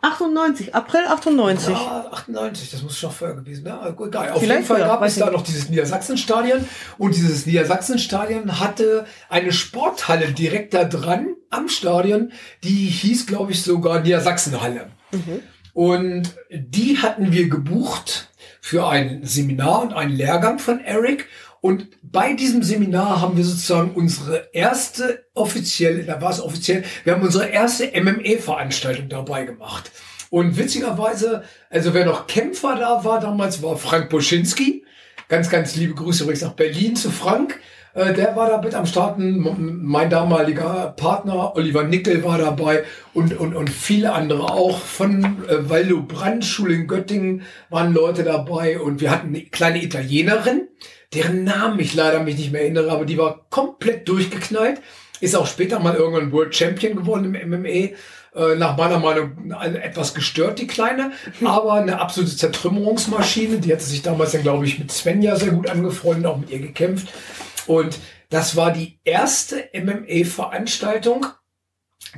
98, April 98. Ja, 98, das muss schon vorher gewesen sein. Ja, egal. Auf Vielleicht jeden Fall gab es da noch dieses Niedersachsenstadion und dieses Niedersachsenstadion hatte eine Sporthalle direkt da dran am Stadion, die hieß, glaube ich, sogar Niedersachsenhalle. Mhm. Und die hatten wir gebucht für ein Seminar und einen Lehrgang von Eric. Und bei diesem Seminar haben wir sozusagen unsere erste offizielle, da war es offiziell, wir haben unsere erste MME-Veranstaltung dabei gemacht. Und witzigerweise, also wer noch Kämpfer da war damals, war Frank Boschinski. Ganz, ganz liebe Grüße übrigens nach Berlin zu Frank. Äh, der war da mit am Starten. Mein damaliger Partner Oliver Nickel war dabei und, und, und viele andere auch. Von äh, Valdo Brandt, Schule in Göttingen waren Leute dabei und wir hatten eine kleine Italienerin, deren Namen ich leider mich nicht mehr erinnere, aber die war komplett durchgeknallt. Ist auch später mal irgendwann World Champion geworden im MMA äh, nach meiner Meinung etwas gestört, die Kleine, aber eine absolute Zertrümmerungsmaschine. Die hatte sich damals dann, glaube ich, mit Svenja sehr gut angefreundet, auch mit ihr gekämpft. Und das war die erste MMA-Veranstaltung,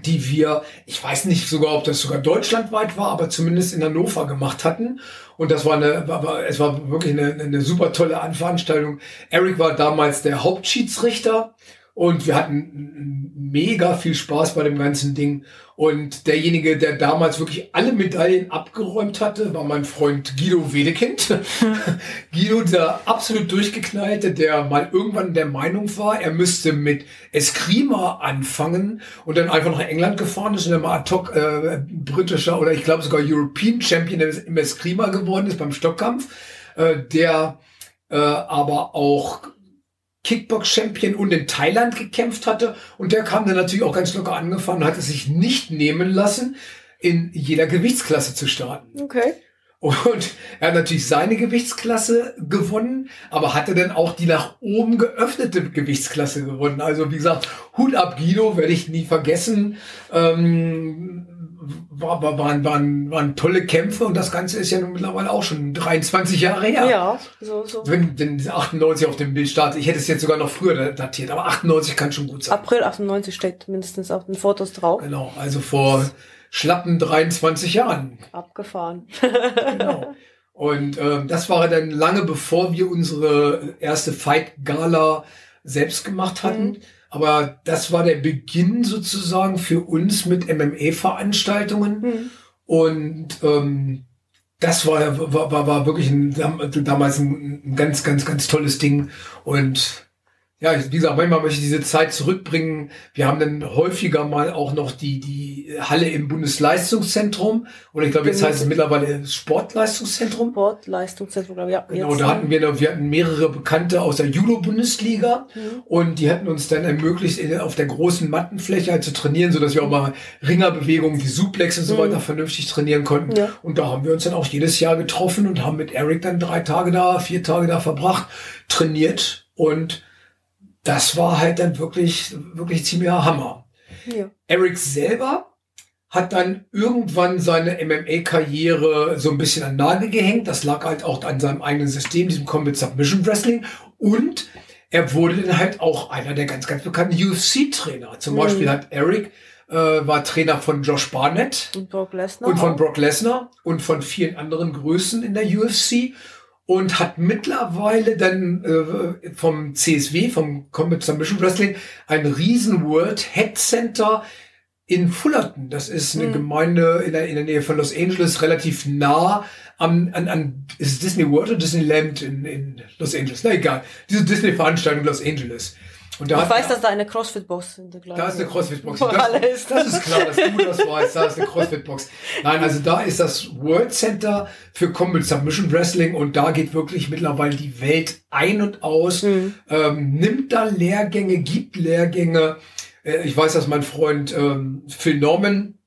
die wir, ich weiß nicht sogar, ob das sogar deutschlandweit war, aber zumindest in Hannover gemacht hatten. Und das war eine, war, es war wirklich eine, eine super tolle Veranstaltung. Eric war damals der Hauptschiedsrichter und wir hatten mega viel Spaß bei dem ganzen Ding. Und derjenige, der damals wirklich alle Medaillen abgeräumt hatte, war mein Freund Guido Wedekind. Guido, der absolut durchgeknallte, der mal irgendwann der Meinung war, er müsste mit Eskrima anfangen und dann einfach nach England gefahren ist und dann mal ad hoc äh, britischer oder ich glaube sogar European Champion im Eskrima geworden ist beim Stockkampf. Äh, der äh, aber auch Kickbox-Champion und in Thailand gekämpft hatte. Und der kam dann natürlich auch ganz locker angefangen, hat es sich nicht nehmen lassen, in jeder Gewichtsklasse zu starten. Okay. Und er hat natürlich seine Gewichtsklasse gewonnen, aber hatte dann auch die nach oben geöffnete Gewichtsklasse gewonnen. Also wie gesagt, Hut ab Guido, werde ich nie vergessen. Ähm, war, war, waren, waren, waren tolle Kämpfe und das Ganze ist ja nun mittlerweile auch schon 23 Jahre her. Ja, so, so. Wenn, wenn 98 auf dem Bild startet, ich hätte es jetzt sogar noch früher datiert, aber 98 kann schon gut sein. April 98 steht mindestens auf den Fotos drauf. Genau, also vor schlappen 23 Jahren. Abgefahren. genau. Und ähm, das war dann lange bevor wir unsere erste Fight Gala selbst gemacht hatten. Mhm aber das war der Beginn sozusagen für uns mit MMA-Veranstaltungen. Mhm. Und ähm, das war, war, war, war wirklich ein, damals ein, ein ganz, ganz, ganz tolles Ding. Und ja, wie gesagt, manchmal möchte ich diese Zeit zurückbringen. Wir haben dann häufiger mal auch noch die, die Halle im Bundesleistungszentrum. Oder ich glaube, jetzt heißt es mittlerweile Sportleistungszentrum. Sportleistungszentrum, glaube ich, ja. Genau, da hatten wir, wir hatten mehrere Bekannte aus der Judo-Bundesliga. Mhm. Und die hatten uns dann ermöglicht, auf der großen Mattenfläche halt zu trainieren, sodass wir auch mal Ringerbewegungen wie Suplex und so mhm. weiter vernünftig trainieren konnten. Ja. Und da haben wir uns dann auch jedes Jahr getroffen und haben mit Eric dann drei Tage da, vier Tage da verbracht, trainiert und das war halt dann wirklich, wirklich ziemlicher Hammer. Ja. Eric selber hat dann irgendwann seine MMA-Karriere so ein bisschen an Nagel gehängt. Das lag halt auch an seinem eigenen System, diesem Combat Submission Wrestling. Und er wurde dann halt auch einer der ganz, ganz bekannten UFC-Trainer. Zum mhm. Beispiel hat Eric äh, war Trainer von Josh Barnett und, Brock Lesnar und von Brock Lesnar und von vielen anderen Größen in der UFC und hat mittlerweile dann äh, vom CSW, vom Combat Submission Wrestling, ein riesen World Head Center in Fullerton. Das ist eine mhm. Gemeinde in der, in der Nähe von Los Angeles, relativ nah am, an, an ist Disney World oder Disneyland in, in Los Angeles? Na egal. Diese Disney-Veranstaltung in Los Angeles. Und da ich weiß, dass da eine CrossFit-Box in der Da ist eine CrossFit-Box. Das, das, ist klar, dass du das weißt. Da ist eine CrossFit-Box. Nein, also da ist das World Center für Combat Submission Wrestling und da geht wirklich mittlerweile die Welt ein und aus. Mhm. Ähm, nimmt da Lehrgänge, gibt Lehrgänge. Äh, ich weiß, dass mein Freund ähm, Phil Norman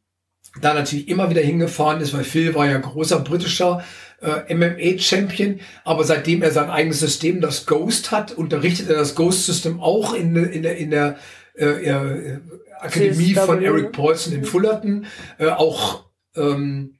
da natürlich immer wieder hingefahren ist, weil Phil war ja großer britischer äh, MMA-Champion, aber seitdem er sein eigenes System, das Ghost hat, unterrichtet er das Ghost-System auch in, in, der, in der äh, äh, Akademie CSW. von Eric Paulson in Fullerton. Äh, auch ähm,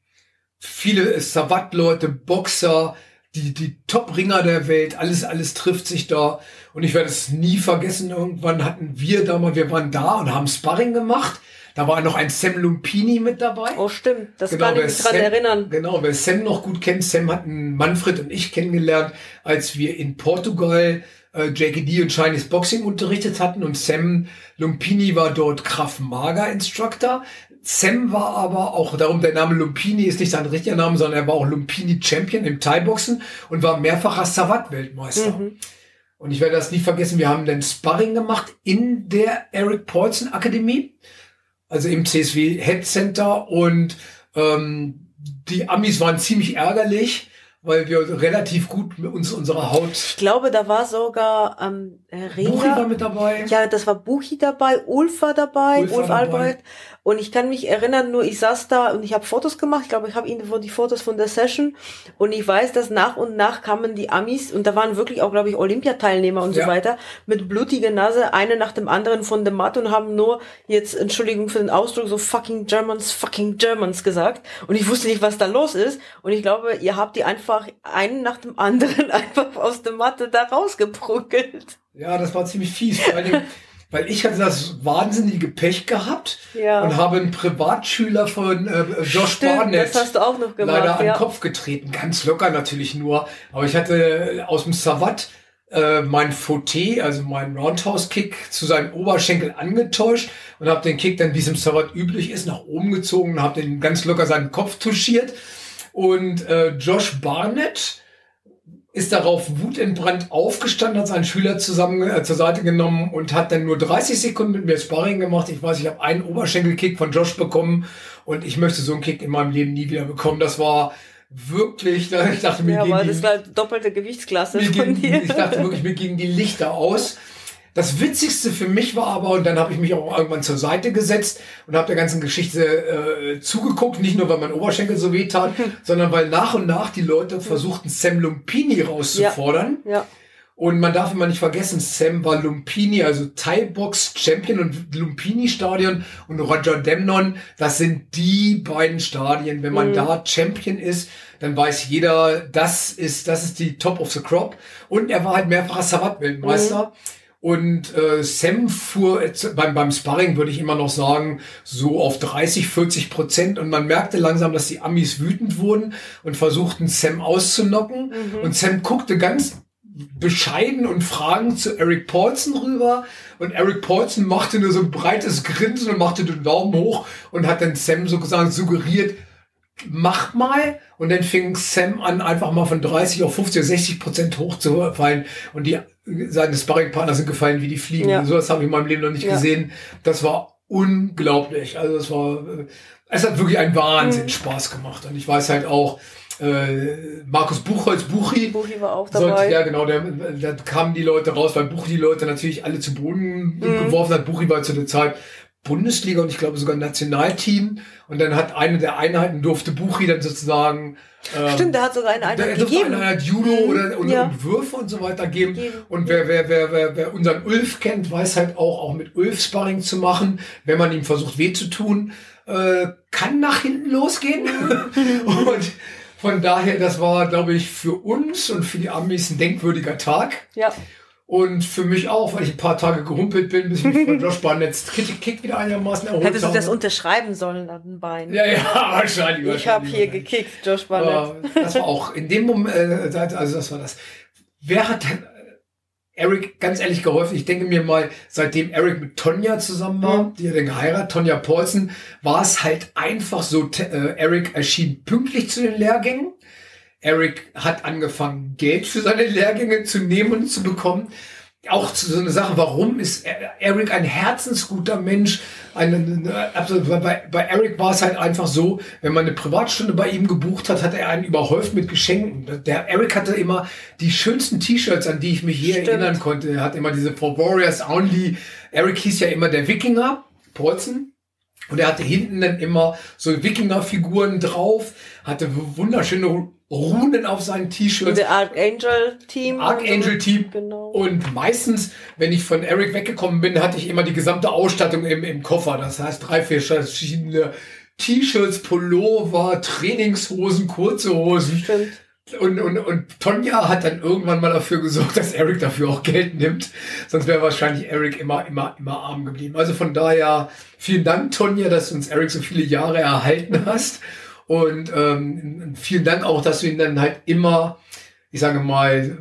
viele Savat-Leute, Boxer, die, die Top-Ringer der Welt, alles, alles trifft sich da. Und ich werde es nie vergessen, irgendwann hatten wir da mal, wir waren da und haben Sparring gemacht. Da war noch ein Sam Lumpini mit dabei. Oh, stimmt. Das Genau, kann ich mich dran Sam- erinnern. Genau, wer Sam noch gut kennt, Sam hatten Manfred und ich kennengelernt, als wir in Portugal äh, JKD und Chinese Boxing unterrichtet hatten und Sam Lumpini war dort Krav Maga Instructor. Sam war aber auch, darum der Name Lumpini ist nicht sein richtiger Name, sondern er war auch Lumpini Champion im Thai-Boxen und war mehrfacher Savat-Weltmeister. Mhm. Und ich werde das nie vergessen, wir haben dann Sparring gemacht in der Eric Paulson Akademie, also im CSW Head Center und ähm, die Amis waren ziemlich ärgerlich, weil wir relativ gut mit uns unserer Haut. Ich glaube, da war sogar ähm, äh, Buchi war mit dabei. Ja, das war Buchi dabei, Ulf war dabei, Ulf Ulf, dabei. Und ich kann mich erinnern, nur ich saß da und ich habe Fotos gemacht. Ich glaube, ich habe ihnen die Fotos von der Session. Und ich weiß, dass nach und nach kamen die Amis und da waren wirklich auch, glaube ich, Olympiateilnehmer und Ja. so weiter mit blutiger Nase, eine nach dem anderen von der Matte und haben nur jetzt, Entschuldigung für den Ausdruck, so fucking Germans, fucking Germans gesagt. Und ich wusste nicht, was da los ist. Und ich glaube, ihr habt die einfach einen nach dem anderen einfach aus der Matte da rausgeprügelt. Ja, das war ziemlich fies. Weil ich hatte das wahnsinnige Pech gehabt Ja. und habe einen Privatschüler von äh, Josh Stimmt, Barnett das hast du auch noch gemacht. leider an ja. den Kopf getreten. Ganz locker natürlich nur. Aber ich hatte aus dem Savat äh, mein Fauteuil, also meinen Roundhouse-Kick, zu seinem Oberschenkel angetäuscht und habe den Kick dann, wie es im Savat üblich ist, nach oben gezogen und habe den ganz locker seinen Kopf touchiert. Und äh, Josh Barnett ist darauf wutentbrannt aufgestanden, hat seinen Schüler zusammen äh, zur Seite genommen und hat dann nur 30 Sekunden mit mir Sparring gemacht. Ich weiß, ich habe einen Oberschenkelkick von Josh bekommen und ich möchte so einen Kick in meinem Leben nie wieder bekommen. Das war wirklich, ich dachte mir, Ja, gegen aber die, das war doppelte Gewichtsklasse mir von dir. ich dachte wirklich, mir gingen die Lichter aus. Das Witzigste für mich war aber, und dann habe ich mich auch irgendwann zur Seite gesetzt und habe der ganzen Geschichte äh, zugeguckt, nicht nur weil mein Oberschenkel so weh tat, sondern weil nach und nach die Leute versuchten, Sam Lumpini rauszufordern. Ja, Und man darf immer nicht vergessen, Sam war Lumpini, also Thai-Box Champion und Lumpini Stadion und Roger Demnon, das sind die beiden Stadien. Wenn man da Champion ist, dann weiß jeder, das ist, das ist die Top of the Crop. Und er war halt mehrfacher Savat-Weltmeister. Und äh, Sam fuhr jetzt beim, beim Sparring, würde ich immer noch sagen, so auf 30, 40 Prozent. Und man merkte langsam, dass die Amis wütend wurden und versuchten, Sam auszunocken. Und Sam guckte ganz bescheiden und fragend zu Eric Paulson rüber. Und Eric Paulson machte nur so ein breites Grinsen und machte den Daumen hoch und hat dann Sam sozusagen suggeriert, mach mal. Und dann fing Sam an, einfach mal von 30 auf 50 oder 60 Prozent hochzufallen. Und die, seine Sparringpartner sind gefallen wie die Fliegen. Ja. So was habe ich in meinem Leben noch nicht Ja. gesehen. Das war unglaublich. Also es war, äh, es hat wirklich einen Wahnsinn Spaß gemacht. Und ich weiß halt auch, äh, Markus Buchholz, Buchi, Buchi war auch sollte, dabei. ja, genau, da, da kamen die Leute raus, weil Buchi die Leute natürlich alle zu Boden Mhm. geworfen hat. Buchi war zu der Zeit Bundesliga und ich glaube sogar Nationalteam. Und dann hat eine der Einheiten durfte Buchi dann sozusagen Stimmt, der hat sogar eine der Einheit gegeben. eine Art Judo Mhm. oder und, Ja. und Würfe und so weiter geben. Geben. Und wer, wer, wer, wer, wer unseren Ulf kennt, weiß halt auch, auch mit Ulf Sparring zu machen, wenn man ihm versucht weh zu tun, äh, kann nach hinten losgehen. und von daher, das war, glaube ich, für uns und für die Amis ein denkwürdiger Tag. Ja. Und für mich auch, weil ich ein paar Tage gehumpelt bin, bis ich mich von Josh Barnetts Kick, Kick wieder einigermaßen erholt Hättest du habe. das unterschreiben sollen an den Beinen. ja, ja, wahrscheinlich. ich habe hier gekickt, Josh Barnett. Aber das war auch in dem Moment, äh, also das war das. Wer hat denn äh, Eric ganz ehrlich geholfen? Ich denke mir mal, seitdem Eric mit Tonja zusammen war, Mhm. die hat dann geheiratet, Tonja Paulsen, war es halt einfach so, äh, Eric erschien pünktlich zu den Lehrgängen. Eric hat angefangen, Geld für seine Lehrgänge zu nehmen und zu bekommen. Auch zu so eine Sache, warum ist Eric ein herzensguter Mensch? Eine, absolut, weil bei, bei Eric war es halt einfach so, wenn man eine Privatstunde bei ihm gebucht hat, hat er einen überhäuft mit Geschenken. Der Eric hatte immer die schönsten T-Shirts, an die ich mich je Stimmt. erinnern konnte. Er hat immer diese For Warriors Only. Eric hieß ja immer der Wikinger, Paulsen. Und er hatte hinten dann immer so Wikinger-Figuren drauf, hatte wunderschöne Runen auf seinen T-Shirts. Der Archangel Team. Archangel Team. Genau. Und meistens, wenn ich von Eric weggekommen bin, hatte ich immer die gesamte Ausstattung im, im Koffer. Das heißt, drei, vier verschiedene T-Shirts, Pullover, Trainingshosen, kurze Hosen. Stimmt. Und, und, und Tonja hat dann irgendwann mal dafür gesorgt, dass Eric dafür auch Geld nimmt. Sonst wäre wahrscheinlich Eric immer, immer, immer arm geblieben. Also von daher vielen Dank, Tonja, dass du uns Eric so viele Jahre erhalten hast. Und ähm, vielen Dank auch, dass du ihn dann halt immer, ich sage mal,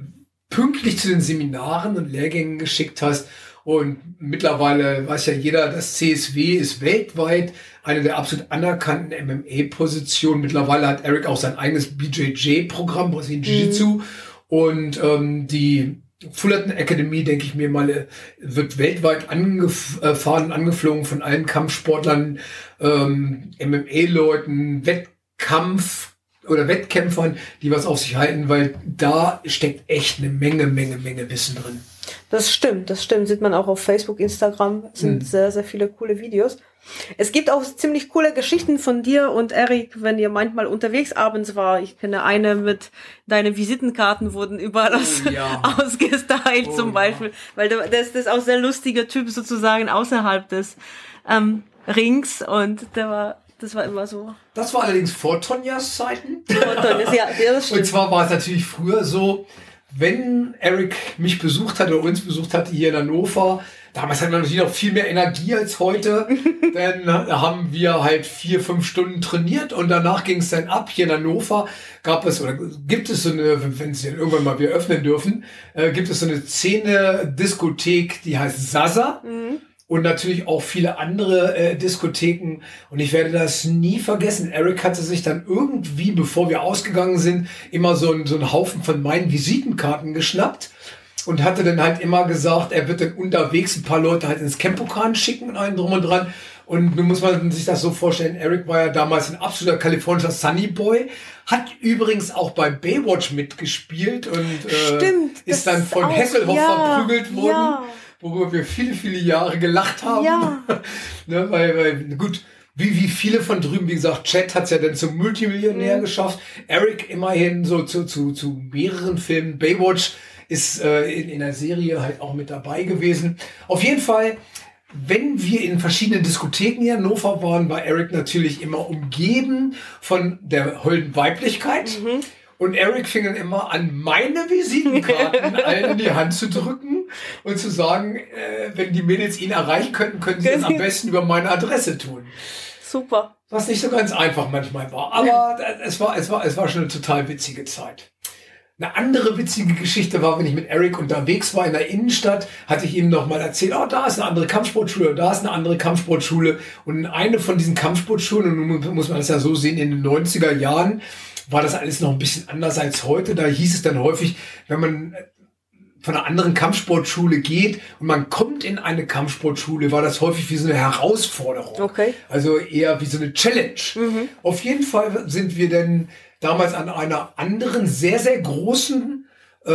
pünktlich zu den Seminaren und Lehrgängen geschickt hast. Und mittlerweile weiß ja jeder, das CSW ist weltweit eine der absolut anerkannten MMA-Positionen. Mittlerweile hat Eric auch sein eigenes BJJ-Programm, Brazilian Jiu-Jitsu. Mhm. Und ähm, die Fullerton Academy, denke ich mir mal, wird weltweit angefahren und angeflogen von allen Kampfsportlern, ähm, MMA-Leuten, Wettkampf oder Wettkämpfern, die was auf sich halten, weil da steckt echt eine Menge, Menge, Menge Wissen drin. Das stimmt, das stimmt. Sieht man auch auf Facebook, Instagram. Sind mhm. sehr, sehr viele coole Videos. Es gibt auch ziemlich coole Geschichten von dir und Erik, wenn ihr manchmal unterwegs abends war. Ich kenne eine mit deine Visitenkarten wurden überall oh, ja. ausgestylt oh, zum Beispiel, ja. weil du, das, das ist auch sehr lustiger Typ sozusagen außerhalb des ähm, Rings und der war das war immer so. Das war allerdings vor Tonjas Zeiten. Vor Tonjas, ja, das stimmt. Und zwar war es natürlich früher so, wenn Eric mich besucht hat oder uns besucht hat hier in Hannover, damals hatten wir natürlich noch viel mehr Energie als heute. dann haben wir halt vier, fünf Stunden trainiert und danach ging es dann ab. Hier in Hannover gab es oder gibt es so eine, wenn sie irgendwann mal wieder öffnen dürfen, äh, gibt es so eine Szene-Diskothek, die heißt Sasa. Mhm und natürlich auch viele andere äh, Diskotheken. Und ich werde das nie vergessen. Eric hatte sich dann irgendwie, bevor wir ausgegangen sind, immer so, ein, so einen Haufen von meinen Visitenkarten geschnappt und hatte dann halt immer gesagt, er wird dann unterwegs ein paar Leute halt ins Campokan schicken und allen drum und dran. Und nun muss man sich das so vorstellen, Eric war ja damals ein absoluter kalifornischer Sunny Boy, hat übrigens auch bei Baywatch mitgespielt und äh, Stimmt, ist dann von Hesselhoff ja, verprügelt worden. Ja worüber wir viele, viele Jahre gelacht haben. Ja. ne, weil, weil, gut, wie, wie viele von drüben, wie gesagt, Chad hat es ja dann zum Multimillionär mhm. geschafft. Eric immerhin so zu, zu, zu mehreren Filmen. Baywatch ist äh, in, in der Serie halt auch mit dabei gewesen. Auf jeden Fall, wenn wir in verschiedenen Diskotheken in Hannover waren, war Eric natürlich immer umgeben von der holden Weiblichkeit. Mhm. Und Eric fing dann immer an, meine Visitenkarten allen in die Hand zu drücken und zu sagen, äh, wenn die Mädels ihn erreichen könnten, könnten sie es am besten über meine Adresse tun. Super. Was nicht so ganz einfach manchmal war. Aber es war, es war, es war schon eine total witzige Zeit. Eine andere witzige Geschichte war, wenn ich mit Eric unterwegs war in der Innenstadt, hatte ich ihm noch mal erzählt, oh, da ist eine andere Kampfsportschule, da ist eine andere Kampfsportschule. Und eine von diesen Kampfsportschulen, und nun muss man das ja so sehen, in den 90er Jahren, war das alles noch ein bisschen anders als heute. Da hieß es dann häufig, wenn man von einer anderen Kampfsportschule geht und man kommt in eine Kampfsportschule, war das häufig wie so eine Herausforderung. Okay. Also eher wie so eine Challenge. Mhm. Auf jeden Fall sind wir dann damals an einer anderen, sehr, sehr großen äh,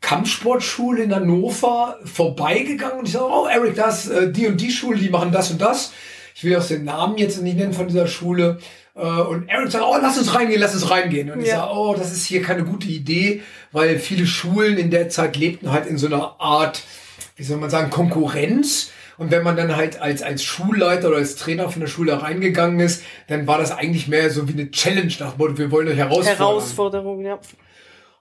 Kampfsportschule in Hannover vorbeigegangen und ich sage, oh Eric, das, äh, die und die Schule, die machen das und das. Ich will auch den Namen jetzt nicht nennen von dieser Schule. Äh, und Eric sagt, oh, lass uns reingehen, lass uns reingehen. Und ja. ich sage, oh, das ist hier keine gute Idee, weil viele Schulen in der Zeit lebten halt in so einer Art, wie soll man sagen, Konkurrenz. Und wenn man dann halt als, als Schulleiter oder als Trainer von der Schule reingegangen ist, dann war das eigentlich mehr so wie eine Challenge nach Motto, wir wollen euch herausfordern. Herausforderung, ja.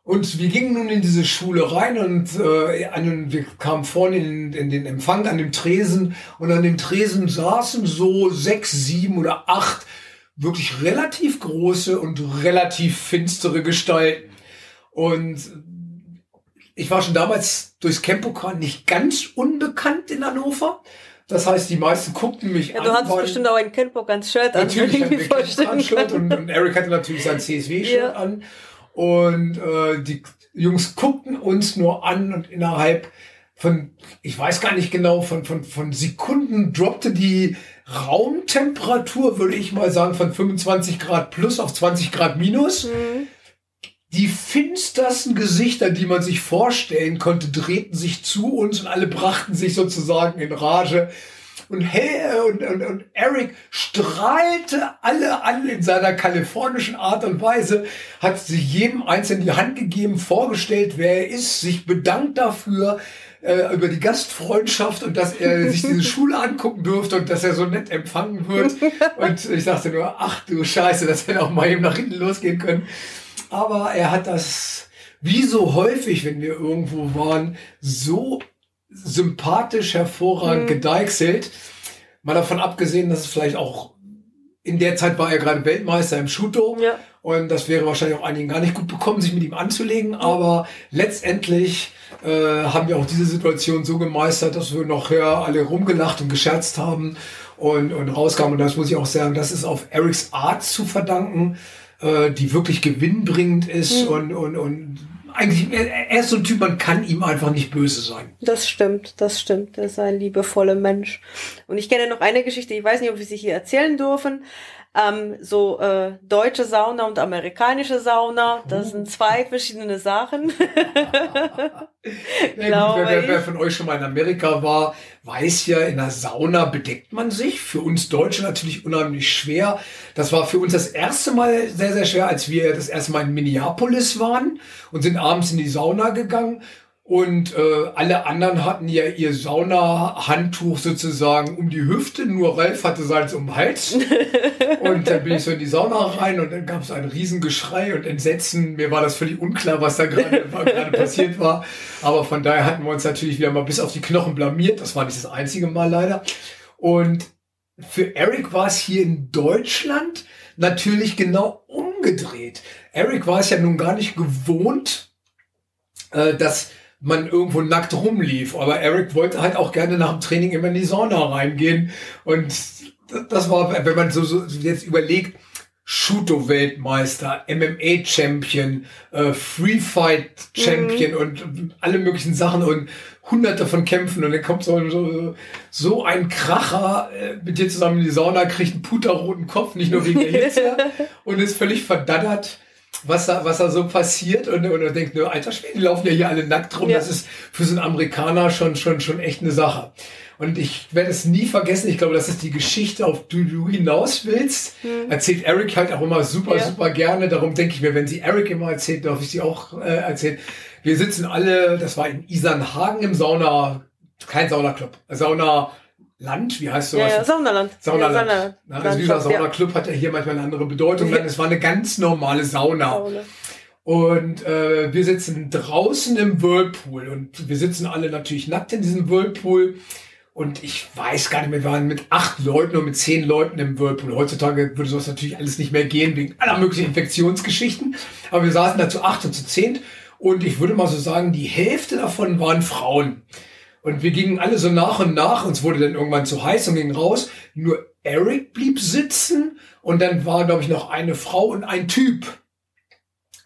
Und wir gingen nun in diese Schule rein und äh, an, wir kamen vorne in, in den Empfang an dem Tresen und an dem Tresen saßen so sechs, sieben oder acht wirklich relativ große und relativ finstere Gestalten. Und ich war schon damals durchs Campokan nicht ganz unbekannt in Hannover. Das heißt, die meisten guckten mich ja, an. Du hattest bestimmt auch ein Campokan-Shirt an. Natürlich hatte ich ein Shirt und, und, Eric hatte natürlich sein CSW-Shirt ja. an. Und äh, die Jungs guckten uns nur an und innerhalb von, ich weiß gar nicht genau, von, von, von Sekunden droppte die Raumtemperatur, würde ich mal sagen, von 25 Grad plus auf 20 Grad minus. Mhm. Die finstersten Gesichter, die man sich vorstellen konnte, drehten sich zu uns und alle brachten sich sozusagen in Rage. und, hey, und, und, und Eric strahlte alle an in seiner kalifornischen Art und Weise, hat sich jedem einzeln die Hand gegeben, vorgestellt, wer er ist, sich bedankt dafür, äh, über die Gastfreundschaft und dass er sich diese Schule angucken durfte und dass er so nett empfangen wird. Und ich dachte nur, ach du Scheiße, das hätte auch mal eben nach hinten losgehen können. Aber er hat das, wie so häufig, wenn wir irgendwo waren, so sympathisch, hervorragend mhm. gedeichselt. Mal davon abgesehen, dass es vielleicht auch in der Zeit war er gerade Weltmeister im Shuto. Ja. Und das wäre wahrscheinlich auch einigen gar nicht gut bekommen, sich mit ihm anzulegen. Aber letztendlich äh, haben wir auch diese Situation so gemeistert, dass wir nachher alle rumgelacht und gescherzt haben und, und rauskamen. Und das muss ich auch sagen, das ist auf Erics Art zu verdanken, äh, die wirklich gewinnbringend ist mhm. und, und, und eigentlich, er ist so ein Typ, man kann ihm einfach nicht böse sein. Das stimmt, das stimmt. Er ist ein liebevoller Mensch. Und ich kenne noch eine Geschichte, ich weiß nicht, ob wir sie hier erzählen dürfen ähm, so äh, deutsche Sauna und amerikanische Sauna. Das sind zwei verschiedene Sachen. ja, gut, wer, wer, von euch schon mal in Amerika war, weiß ja, in der Sauna bedeckt man sich. Für uns Deutsche natürlich unheimlich schwer. Das war für uns das erste Mal sehr, sehr schwer, als wir das erste Mal in Minneapolis waren und sind abends in die Sauna gegangen. Und äh, alle anderen hatten ja ihr Saunahandtuch sozusagen um die Hüfte, nur Ralf hatte seins um den Hals. und dann bin ich so in die Sauna rein und dann gab es ein Riesengeschrei und Entsetzen. Mir war das völlig unklar, was da gerade passiert war. Aber von daher hatten wir uns natürlich wieder mal bis auf die Knochen blamiert. Das war nicht das einzige Mal leider. Und für Eric war es hier in Deutschland natürlich genau umgedreht. Eric war es ja nun gar nicht gewohnt, äh, dass man irgendwo nackt rumlief. Aber Eric wollte halt auch gerne nach dem Training immer in die Sauna reingehen. Und das war, wenn man so, so jetzt überlegt, Shuto-Weltmeister, MMA-Champion, äh, Free-Fight-Champion mhm. und alle möglichen Sachen und hunderte von Kämpfen und dann kommt so, so, so ein Kracher äh, mit dir zusammen in die Sauna, kriegt einen puterroten Kopf, nicht nur wegen der Hitze und ist völlig verdaddert was da, was da so passiert und, und er denkt, nur alter Schwede, die laufen ja hier alle nackt rum. Ja. Das ist für so einen Amerikaner schon, schon, schon echt eine Sache. Und ich werde es nie vergessen. Ich glaube, das ist die Geschichte, auf die du hinaus willst. Mhm. Erzählt Eric halt auch immer super, ja. super gerne. Darum denke ich mir, wenn sie Eric immer erzählt, darf ich sie auch äh, erzählen. Wir sitzen alle, das war in Isernhagen im Sauna, kein Saunaclub, Sauna Land, wie heißt sowas? Ja, ja, Saunaland. Saunaland. Ja, Saunaland. Na, also dieser Saunaclub hat ja hier manchmal eine andere Bedeutung. Ja. Es war eine ganz normale Sauna. Sauna. Und äh, wir sitzen draußen im Whirlpool und wir sitzen alle natürlich nackt in diesem Whirlpool. Und ich weiß gar nicht mehr, wir waren mit acht Leuten oder mit zehn Leuten im Whirlpool. Heutzutage würde sowas natürlich alles nicht mehr gehen, wegen aller möglichen Infektionsgeschichten. Aber wir saßen da zu acht und zu zehn. Und ich würde mal so sagen, die Hälfte davon waren Frauen. Und wir gingen alle so nach und nach, uns wurde dann irgendwann zu heiß und gingen raus. Nur Eric blieb sitzen und dann war, glaube ich, noch eine Frau und ein Typ.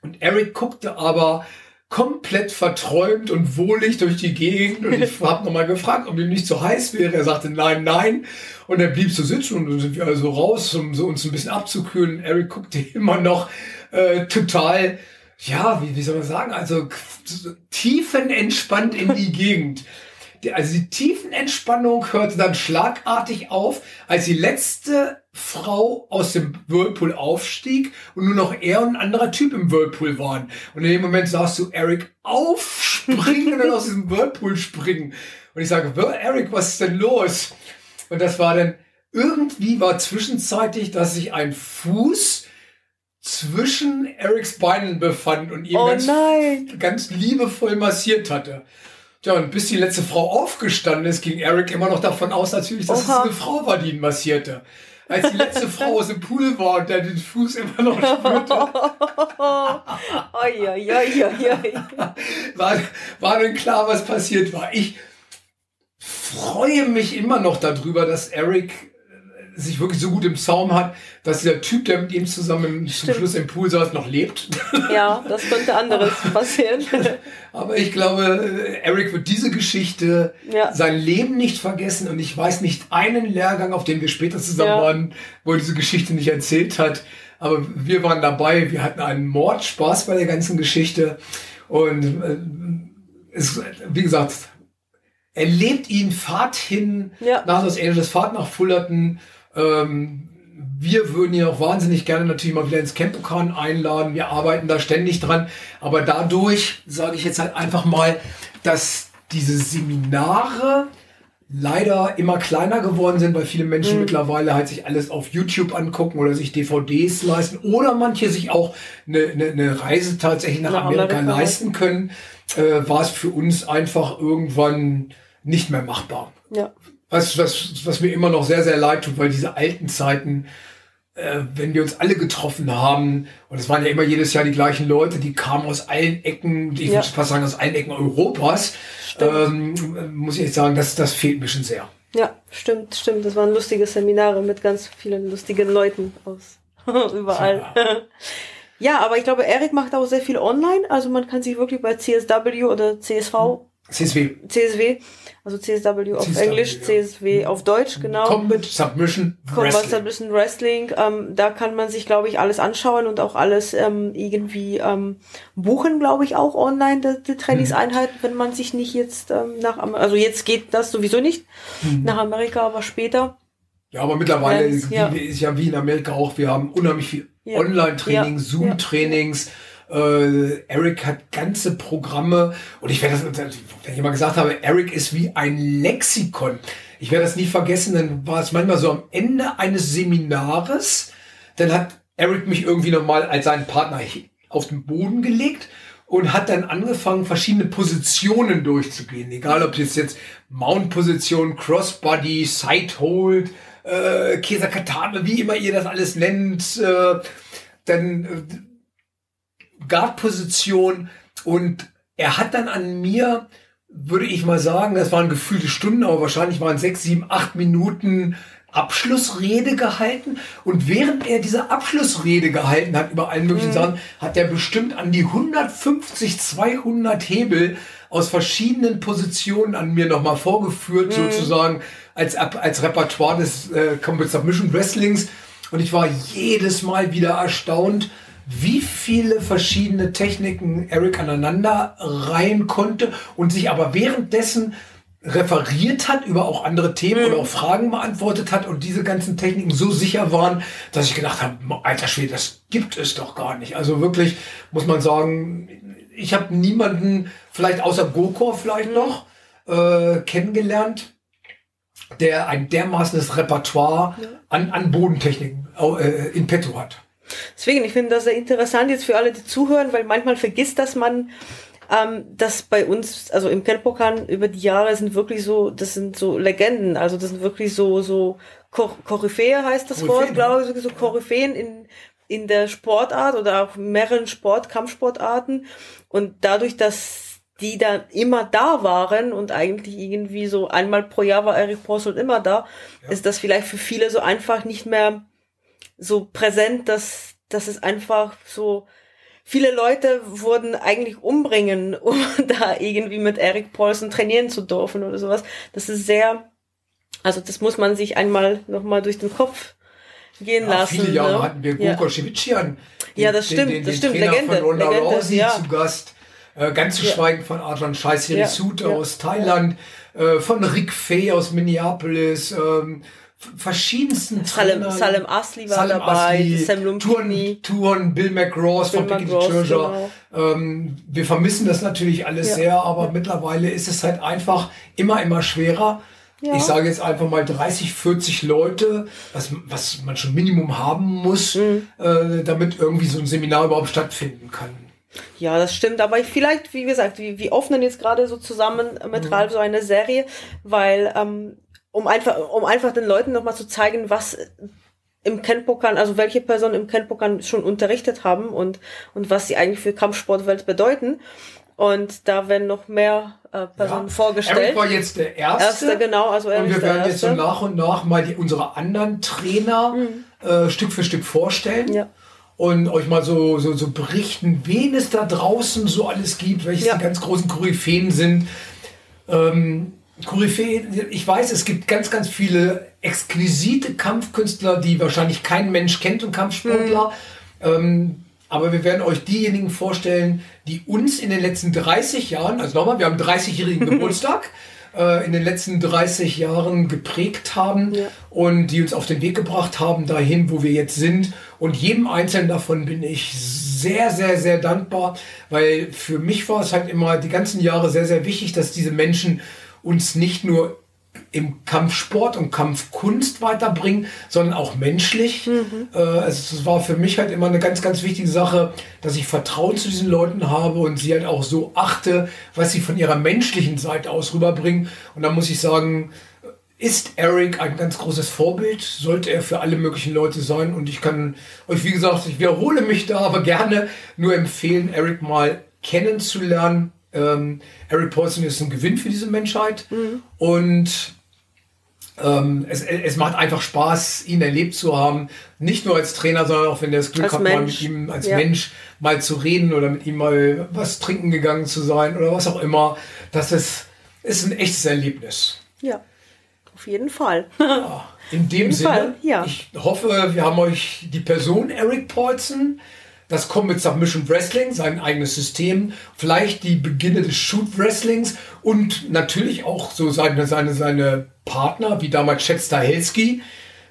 Und Eric guckte aber komplett verträumt und wohlig durch die Gegend und ich habe nochmal gefragt, ob ihm nicht zu heiß wäre. Er sagte nein, nein und er blieb so sitzen und dann sind wir also raus, um so uns ein bisschen abzukühlen. Eric guckte immer noch äh, total, ja, wie, wie soll man sagen, also tiefenentspannt in die Gegend also die Tiefenentspannung hörte dann schlagartig auf, als die letzte Frau aus dem Whirlpool aufstieg und nur noch er und ein anderer Typ im Whirlpool waren. Und in dem Moment sahst du Eric aufspringen und aus diesem Whirlpool springen. Und ich sage, Eric, was ist denn los? Und das war dann, irgendwie war zwischenzeitlich, dass sich ein Fuß zwischen Erics Beinen befand und ihn oh ganz, ganz liebevoll massiert hatte. Ja, und bis die letzte Frau aufgestanden ist, ging Eric immer noch davon aus, natürlich, dass Oha. es eine Frau war, die ihn massierte. Als die letzte Frau aus dem Pool war und der den Fuß immer noch spürte. oi, oi, oi, oi. War, war dann klar, was passiert war. Ich freue mich immer noch darüber, dass Eric sich wirklich so gut im Zaum hat, dass der Typ, der mit ihm zusammen zum Schluss im Pool saß, noch lebt. Ja, das könnte anderes passieren. Aber ich glaube, Eric wird diese Geschichte ja. sein Leben nicht vergessen und ich weiß nicht einen Lehrgang, auf dem wir später zusammen ja. waren, wo er diese Geschichte nicht erzählt hat. Aber wir waren dabei, wir hatten einen Mordspaß bei der ganzen Geschichte und äh, es, wie gesagt, erlebt ihn, fahrt hin ja. nach Los Angeles, fahrt nach Fullerton. Ähm, wir würden ihn auch wahnsinnig gerne natürlich mal wieder ins Campokan einladen. Wir arbeiten da ständig dran. Aber dadurch, sage ich jetzt halt einfach mal, dass diese Seminare leider immer kleiner geworden sind, weil viele Menschen mhm. mittlerweile halt sich alles auf YouTube angucken oder sich DVDs leisten oder manche sich auch eine, eine, eine Reise tatsächlich nach, nach Amerika, Amerika, leisten können, äh, war es für uns einfach irgendwann nicht mehr machbar. Ja. Was, was, was mir immer noch sehr, sehr leid tut, weil diese alten Zeiten, äh, wenn wir uns alle getroffen haben, und es waren ja immer jedes Jahr die gleichen Leute, die kamen aus allen Ecken, ich ja. würde fast sagen, aus allen Ecken Europas, ähm, muss ich echt sagen, das, das fehlt mir schon sehr. Ja, stimmt, stimmt. Das waren lustige Seminare mit ganz vielen lustigen Leuten aus überall. Ja. ja, aber ich glaube, Erik macht auch sehr viel online. Also man kann sich wirklich bei CSW oder CSV CSW. CSW, also CSW auf CSW, Englisch, ja. CSW auf Deutsch, genau. Combat Submission Combat Wrestling. Submission Wrestling. Ähm, da kann man sich, glaube ich, alles anschauen und auch alles ähm, irgendwie ähm, buchen, glaube ich, auch online, die, die Trainingseinheiten, mhm. wenn man sich nicht jetzt ähm, nach, also jetzt geht das sowieso nicht mhm. nach Amerika, aber später. Ja, aber mittlerweile ist ja. ist ja wie in Amerika auch, wir haben unheimlich viel ja. Online-Training, ja. Zoom-Trainings. Äh, Eric hat ganze Programme und ich werde das, wenn ich mal gesagt habe, Eric ist wie ein Lexikon. Ich werde das nie vergessen, dann war es manchmal so am Ende eines Seminares, dann hat Eric mich irgendwie nochmal als seinen Partner auf den Boden gelegt und hat dann angefangen, verschiedene Positionen durchzugehen. Egal, ob es jetzt Mount-Position, Crossbody, Sidehold, äh, Kesakatane, wie immer ihr das alles nennt, äh, dann äh, Guard-Position und er hat dann an mir, würde ich mal sagen, das waren gefühlte Stunden, aber wahrscheinlich waren sechs, sieben, acht Minuten Abschlussrede gehalten. Und während er diese Abschlussrede gehalten hat über allen möglichen mhm. Sachen, hat er bestimmt an die 150, 200 Hebel aus verschiedenen Positionen an mir nochmal vorgeführt, mhm. sozusagen als, als Repertoire des äh, Combat Submission Wrestlings. Und ich war jedes Mal wieder erstaunt, wie viele verschiedene Techniken Eric aneinander rein konnte und sich aber währenddessen referiert hat über auch andere Themen mhm. oder auch Fragen beantwortet hat und diese ganzen Techniken so sicher waren, dass ich gedacht habe, alter Schwede, das gibt es doch gar nicht. Also wirklich muss man sagen, ich habe niemanden, vielleicht außer Gokor vielleicht mhm. noch, äh, kennengelernt, der ein dermaßenes Repertoire ja. an, an Bodentechniken äh, in petto hat. Deswegen, ich finde das sehr interessant jetzt für alle, die zuhören, weil manchmal vergisst, dass man ähm, dass bei uns, also im Kelpokan über die Jahre sind wirklich so, das sind so Legenden, also das sind wirklich so, so Kor Koryphäe heißt das Wort, glaube ich, so Koryphäen in, in der Sportart oder auch mehreren Sport, Kampfsportarten. Und dadurch, dass die da immer da waren und eigentlich irgendwie so einmal pro Jahr war Eric Posselt immer da, ja. ist das vielleicht für viele so einfach nicht mehr so präsent, dass, dass es einfach so viele Leute wurden eigentlich umbringen, um da irgendwie mit Eric Paulson trainieren zu dürfen oder sowas. Das ist sehr, also das muss man sich einmal nochmal durch den Kopf gehen ja, lassen. Viele Jahre ne? hatten wir Goko ja. Ja, das stimmt, den, den, das stimmt. Trainer Legende, von Ronda Legende, Rousey ja. zu Gast. Äh, ganz zu ja. schweigen von Adrian Scheiß ja. ja. aus Thailand, äh, von Rick Fay aus Minneapolis, ähm, verschiedensten Salem. Salem Asli war Salem dabei, Asli, Sam Lumpini. Touren, Bill McGraw von Picky Treasure. Genau. Ähm, wir vermissen das natürlich alles ja. sehr, aber ja. mittlerweile ist es halt einfach immer, immer schwerer. Ja. Ich sage jetzt einfach mal 30, 40 Leute, was, was man schon Minimum haben muss, mhm. äh, damit irgendwie so ein Seminar überhaupt stattfinden kann. Ja, das stimmt. Aber vielleicht, wie gesagt, wir, wir öffnen jetzt gerade so zusammen mit mhm. Ralf so eine Serie, weil ähm, um einfach, um einfach den Leuten nochmal zu zeigen, was im Kenpokan, also welche Personen im Kenpokan schon unterrichtet haben und, und was sie eigentlich für Kampfsportwelt bedeuten. Und da werden noch mehr äh, Personen ja. vorgestellt. Eric war jetzt der Erste. Erste genau. Also und wir werden jetzt so nach und nach mal die, unsere anderen Trainer mhm. äh, Stück für Stück vorstellen. Ja. Und euch mal so, so, so berichten, wen es da draußen so alles gibt, welche ja. die ganz großen Koryphäen sind. Ähm, Koryphäe, ich weiß, es gibt ganz, ganz viele exquisite Kampfkünstler, die wahrscheinlich kein Mensch kennt und Kampfsportler. Mhm. Ähm, aber wir werden euch diejenigen vorstellen, die uns in den letzten 30 Jahren, also nochmal, wir haben 30-jährigen Geburtstag, äh, in den letzten 30 Jahren geprägt haben ja. und die uns auf den Weg gebracht haben, dahin, wo wir jetzt sind. Und jedem Einzelnen davon bin ich sehr, sehr, sehr dankbar, weil für mich war es halt immer die ganzen Jahre sehr, sehr wichtig, dass diese Menschen uns nicht nur im Kampfsport und Kampfkunst weiterbringen, sondern auch menschlich. Mhm. Also es war für mich halt immer eine ganz, ganz wichtige Sache, dass ich Vertrauen zu diesen Leuten habe und sie halt auch so achte, was sie von ihrer menschlichen Seite aus rüberbringen. Und da muss ich sagen, ist Eric ein ganz großes Vorbild, sollte er für alle möglichen Leute sein. Und ich kann euch, wie gesagt, ich wiederhole mich da, aber gerne nur empfehlen, Eric mal kennenzulernen. Ähm, Eric Paulson ist ein Gewinn für diese Menschheit. Mhm. Und ähm, es, es macht einfach Spaß, ihn erlebt zu haben. Nicht nur als Trainer, sondern auch wenn der das Glück als hat, Mensch. mal mit ihm als ja. Mensch mal zu reden oder mit ihm mal was trinken gegangen zu sein oder was auch immer. Das ist, ist ein echtes Erlebnis. Ja, auf jeden Fall. ja, in dem Sinne, Fall, ja. ich hoffe, wir haben euch die Person Eric Paulson das Combat Submission Wrestling, sein eigenes System, vielleicht die Beginne des Shoot Wrestlings und natürlich auch so seine, seine, seine Partner, wie damals Chad Stahelski,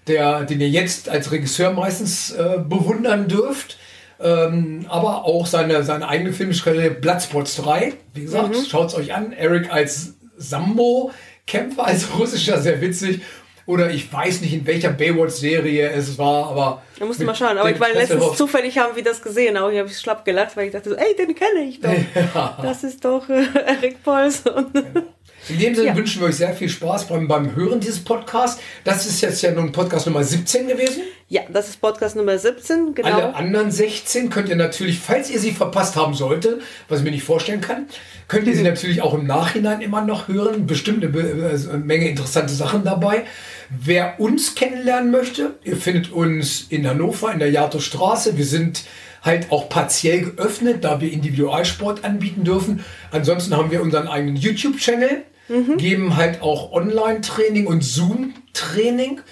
der, den ihr jetzt als Regisseur meistens äh, bewundern dürft. Ähm, aber auch seine, seine eigene Filmkarriere Bloodsports 3. Wie gesagt, mhm. schaut es euch an. Eric als Sambo-Kämpfer, als russischer, sehr witzig. Oder ich weiß nicht, in welcher Baywatch-Serie es war, aber. Da musst du mal schauen. Aber ich war letztens zufällig haben wir das gesehen, aber ich habe schlapp gelacht, weil ich dachte so, ey, den kenne ich doch. Ja. Das ist doch äh, Eric Paulson. Ja. In dem Sinne ja. wünschen wir euch sehr viel Spaß beim, beim Hören dieses Podcasts. Das ist jetzt ja nun Podcast Nummer 17 gewesen. Ja, das ist Podcast Nummer 17, genau. Alle anderen 16 könnt ihr natürlich, falls ihr sie verpasst haben sollte, was ich mir nicht vorstellen kann, könnt ihr sie natürlich auch im Nachhinein immer noch hören. Bestimmt eine, äh, Menge interessante Sachen dabei. Wer uns kennenlernen möchte, ihr findet uns in Hannover in der Jato Straße. Wir sind halt auch partiell geöffnet, da wir Individualsport anbieten dürfen. Ansonsten haben wir unseren eigenen YouTube-Channel, mhm. geben halt auch Online-Training und Zoom-Training.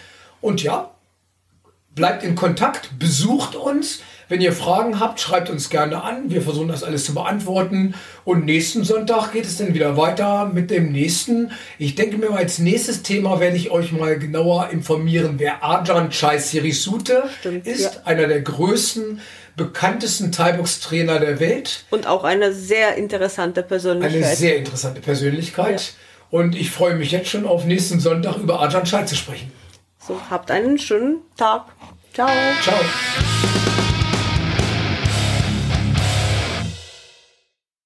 Und ja, bleibt in Kontakt, besucht uns. Wenn ihr Fragen habt, schreibt uns gerne an. Wir versuchen das alles zu beantworten. Und nächsten Sonntag geht es dann wieder weiter mit dem nächsten. Ich denke mir, als nächstes Thema werde ich euch mal genauer informieren, wer Arjan Chai Sirisute Stimmt, ist. Ja. Einer der größten, bekanntesten Thai-Box-Trainer der Welt. Und auch eine sehr interessante Persönlichkeit. Eine sehr interessante Persönlichkeit. Ja. Und ich freue mich jetzt schon auf nächsten Sonntag über Arjan Chai zu sprechen. So, habt einen schönen Tag. Ciao. Ciao.